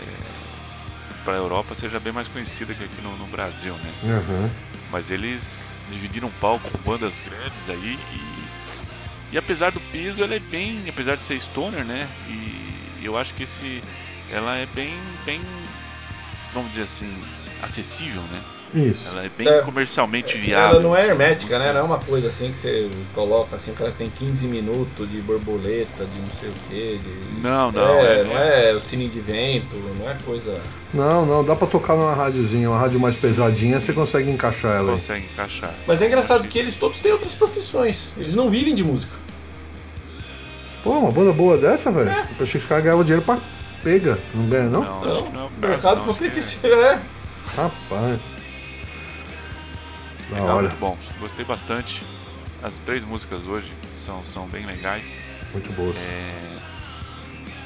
para a Europa seja bem mais conhecida que aqui no, no Brasil, né? Aham. Mas eles dividiram palco com bandas grandes aí e, e apesar do peso, ela é bem, apesar de ser stoner, né? E eu acho que esse, ela é bem, bem, vamos dizer assim, acessível, né? Isso. Ela é bem É. comercialmente viável. Ela não é assim, hermética, muito né? Não é uma coisa assim que você coloca assim, o cara tem 15 minutos de borboleta, de não sei o que. De... Não, não, É, é- não é o sininho de vento, não é coisa. Não, não, dá pra tocar numa rádiozinha, uma rádio mais pesadinha, você consegue encaixar ela aí. Consegue encaixar. Mas é engraçado que eles todos têm outras profissões. Eles não vivem de música. Pô, uma banda boa dessa, velho. Eu achei que os caras ganhavam dinheiro pra pega. Não ganha, não? Não, Não, não é mercado é- competitivo, é. Rapaz. Legal, muito bom. Gostei bastante. As três músicas hoje são, são bem legais. Muito boas. É...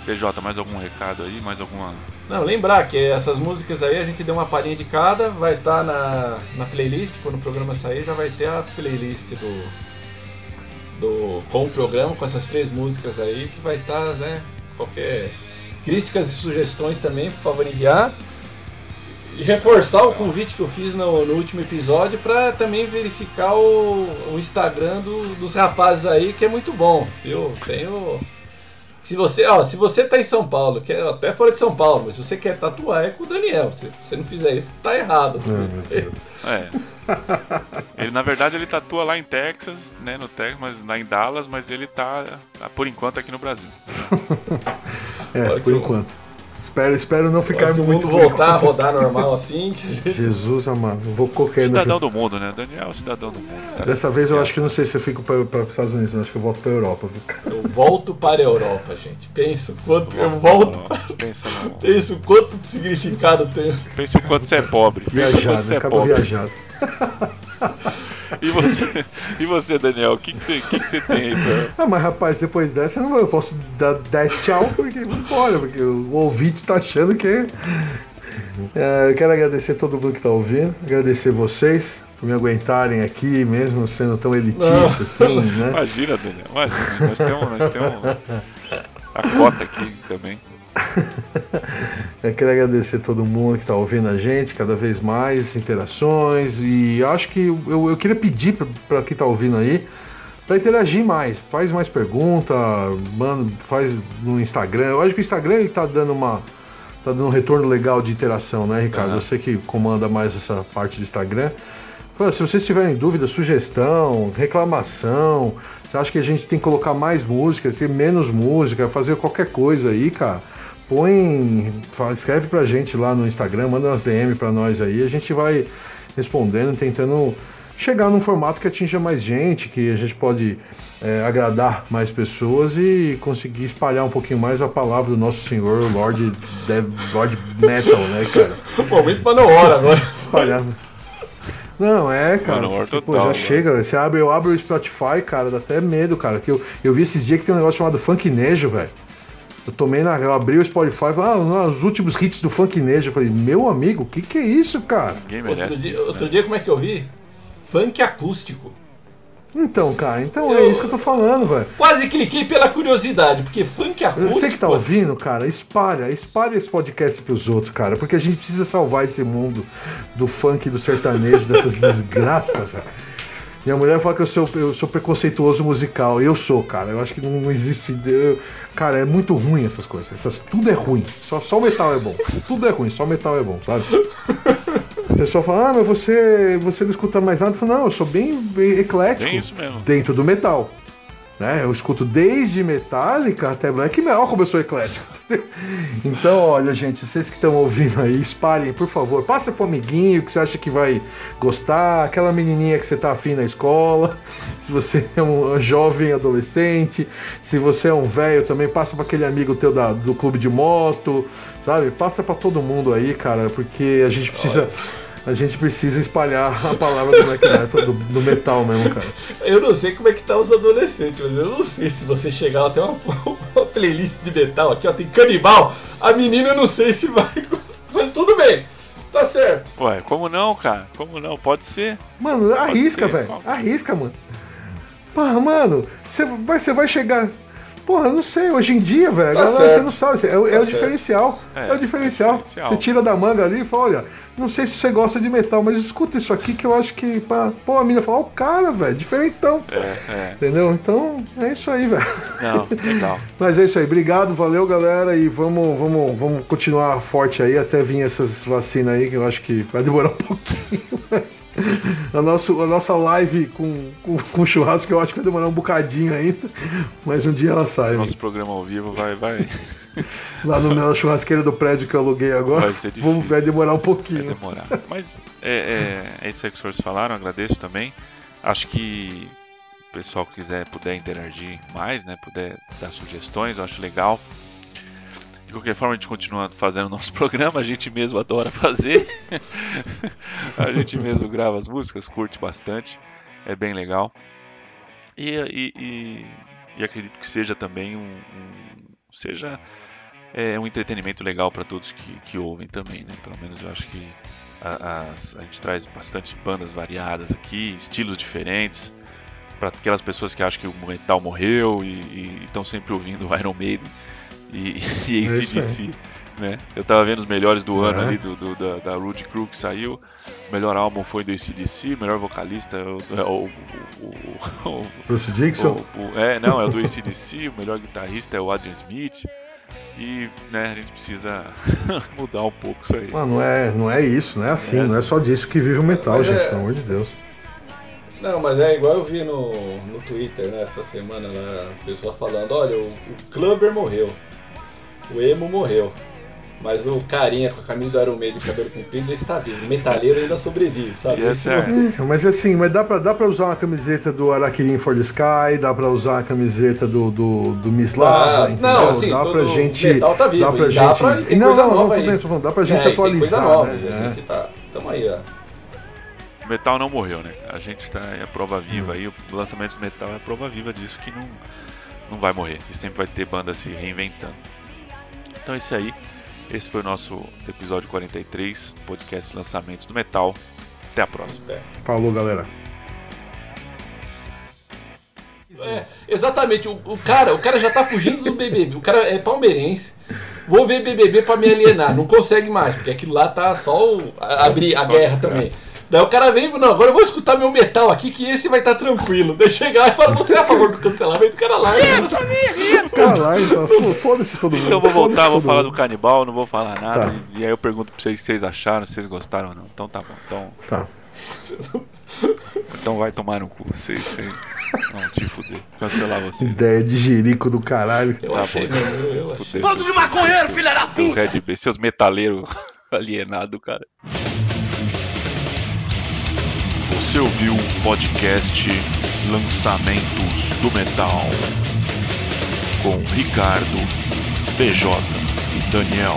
PJ, mais algum recado aí? Mais alguma. Não, lembrar que essas músicas aí a gente deu uma palhinha de cada, vai estar na, na playlist, quando o programa sair já vai ter a playlist do, do com o programa, com essas três músicas aí, que vai estar, né, qualquer críticas e sugestões também, por favor enviar. E reforçar o convite que eu fiz no, no último episódio para também verificar o, o Instagram do- dos rapazes aí, que é muito bom, viu? Tem o, se você, ó, se você tá em São Paulo, que é até fora de São Paulo, mas se você quer tatuar é com o Daniel. Se você não fizer isso, tá errado. assim. É. ele, na verdade, ele tatua lá em Texas, né? No Texas, mas lá em Dallas, mas ele tá, por enquanto, aqui no Brasil. É, por enquanto. Espero, espero não ficar o muito mundo voltar a rodar normal assim. a Jesus amado, vou qualquer Cidadão do mundo, né? Daniel é o cidadão do mundo. cara. Dessa vez eu acho que não sei se eu fico para os Estados Unidos, não, acho que eu volto pra Europa, viu? Eu volto para a Europa, gente. Pensa o quanto eu volto. Pensa, no, Pensa o quanto de significado tem. pensa o quanto você é pobre. Viajado, você né? é acaba pobre. viajado. E você, e você Daniel, o que, que, você, que, que você tem aí pra. Ah, mas rapaz, depois dessa eu não eu posso dar, dar tchau porque embora, porque o ouvinte tá achando que. É, eu quero agradecer todo mundo que tá ouvindo, agradecer vocês por me aguentarem aqui, mesmo sendo tão elitista assim, né? Imagina, Daniel, imagina. Nós temos, nós temos a cota aqui também. Eu quero agradecer todo mundo que está ouvindo a gente, cada vez mais interações. E acho que eu, eu queria pedir para quem está ouvindo aí para interagir mais. Faz mais pergunta, manda, faz no Instagram. Eu acho que o Instagram ele tá dando uma. tá dando um retorno legal de interação, né, Ricardo? Aham. Você que comanda mais essa parte do Instagram. Fala, se vocês tiverem dúvida, sugestão, reclamação, você acha que a gente tem que colocar mais música, ter menos música, fazer qualquer coisa aí, cara, põe, fala, escreve pra gente lá no Instagram, manda umas DM pra nós aí, a gente vai respondendo, tentando chegar num formato que atinja mais gente, que a gente pode é, agradar mais pessoas e conseguir espalhar um pouquinho mais a palavra do nosso senhor Lord, Dev, Lord Metal, né, cara? Momento Manowar agora. espalhar. Não, é, cara. Manowar porque, pô, total, já né? chega. Você abre, eu abro o Spotify, cara, dá até medo, cara. Que eu, eu vi esses dias que tem um negócio chamado Funknejo, velho. Eu tomei na. Eu abri o Spotify e falei, ah, os últimos hits do Funknejo. Eu falei, meu amigo, o que, que é isso, cara? Ninguém merece. Outro dia, isso, outro né? dia, como é que eu vi? Funk acústico. Então, cara, então é isso que eu tô falando, velho. Quase cliquei pela curiosidade, porque funk acústico. Você que tá ouvindo, cara, espalha, espalha esse podcast pros outros, cara, porque a gente precisa salvar esse mundo do funk e do sertanejo, dessas desgraças, velho. Minha mulher fala que eu sou, eu sou preconceituoso musical, eu sou, cara. Eu acho que não existe. eu- cara, é muito ruim essas coisas. Essas, tudo é ruim. Só, só o metal é bom. Tudo é ruim, só o metal é bom, sabe? O pessoal fala, ah, mas você, você não escuta mais nada. Eu falo, não, eu sou bem, bem eclético Bem isso mesmo. dentro do metal. Né? Eu escuto desde Metallica até Black Metal. Olha como eu sou eclético. Então, olha, gente, vocês que estão ouvindo aí, espalhem, por favor. Passa pro amiguinho que você acha que vai gostar, aquela menininha que você tá afim na escola. Se você é um jovem adolescente, se você é um velho também, passa para aquele amigo teu da, do clube de moto, sabe? Passa para todo mundo aí, cara, porque a gente precisa. A gente precisa espalhar a palavra do black metal, do, do metal mesmo, cara. Eu não sei como é que tá os adolescentes, mas eu não sei se você chegar lá, tem uma, uma playlist de metal aqui, ó, tem canibal. A menina eu não sei se vai gostar, mas tudo bem, tá certo. Ué, como não, cara? Como não? Pode ser. Mano, arrisca, ser, velho. Arrisca, mano. Porra, mano, você vai, vai chegar. Porra, eu não sei, hoje em dia, velho, Tá você não sabe, é, o- é Tá o diferencial. É, É, o diferencial. é o diferencial. Você tira da manga ali e fala, olha, não sei se você gosta de metal, mas escuta isso aqui que eu acho que. Pá, pô, a mina fala, ó, o cara, velho, diferentão. É, é. Entendeu? Então, é isso aí, velho. Não, legal. Mas é isso aí, obrigado, valeu galera e vamos, vamos, vamos continuar forte aí até vir essas vacinas aí que eu acho que vai demorar um pouquinho. Mas a, nosso, a nossa live com, com, com churrasco eu acho que vai demorar um bocadinho ainda, mas um dia ela sai. Nosso programa ao vivo vai, vai, Lá no, na churrasqueira do prédio que eu aluguei agora, Vai vamos, vai demorar um vai pouquinho. demorar. Mas é, é, é isso aí que os senhores falaram, agradeço também. Acho que o pessoal que quiser, puder interagir mais, né? Puder dar sugestões, eu acho legal. De qualquer forma, a gente continua fazendo nosso programa, a gente mesmo adora fazer. a gente mesmo grava as músicas, curte bastante, é bem legal. E, e, e- e acredito que seja também um, um- seja é, um entretenimento legal para todos que, que ouvem também, né? Pelo menos eu acho que a, as- a gente traz bastante bandas variadas aqui, estilos diferentes, para aquelas pessoas que acham que o metal morreu e estão sempre ouvindo o Iron Maiden e, e É ACDC. Né? Eu tava vendo os melhores do ano É. ali do, do- da, da Rude Crew que saiu. O melhor álbum foi do ACDC, o melhor vocalista é o, é o, Bruce Dixon, é, não, é o do ACDC, o melhor guitarrista é o Adrian Smith. E né, a gente precisa mudar um pouco isso aí. mano, não é, não é isso, não é assim, É. não é só disso que vive o metal, Mas gente, é- pelo amor de Deus. Não, mas é igual eu vi no, no Twitter, né, essa semana, lá, a pessoa falando, olha, o, o Clubber morreu, o Emo morreu, mas o carinha com a camisa do Iron Maiden e cabelo comprido esse tá vivo, o metaleiro ainda sobrevive, sabe? Esse é- Mas assim, mas dá pra, dá pra usar uma camiseta do Araquirim for the Sky, dá pra usar a camiseta do, do, do Miss Lava, Ah, entendeu? não, assim, dá pra gente. metal tá vivo, dá pra gente. dá pra- e tem não, coisa não, não, aí. falando, dá pra gente É, tem atualizar. coisa nova, né? a É. gente tá, tamo aí, ó. O metal não morreu, né? A gente tá é a prova viva aí, o lançamento do metal é a prova viva disso que não, não vai morrer. E sempre vai ter banda se reinventando. Então é isso aí. Esse foi o nosso episódio 43, podcast Lançamentos do Metal. Até a próxima. Falou, galera. É, exatamente, o, o cara, o cara já tá fugindo do BBB, o cara é palmeirense. Vou ver BBB pra me alienar, não consegue mais, porque aquilo lá tá só o, a, abrir a guerra também. Daí o cara vem, não, agora eu vou escutar meu metal aqui que esse vai estar tranquilo. Daí chegar e falar, você é a favor do cancelamento, o cara lá. Caralho, então, fo- foda-se todo mundo. Então eu vou voltar, vou falar mundo. do canibal, não vou falar nada. Tá. E, e aí eu pergunto pra vocês se vocês acharam, se vocês gostaram ou não. Então tá bom. Então, Tá. então vai tomar no cu. Vocês, vocês não te fuder. Cancelar você. Ideia de jerico do caralho. Eu Tá achei, bom. mano, eu achei. Bando de maconheiro, filha da puta! Red B, seus metaleiros alienados, cara. Você ouviu o podcast Lançamentos do Metal com Ricardo, PJ e Daniel.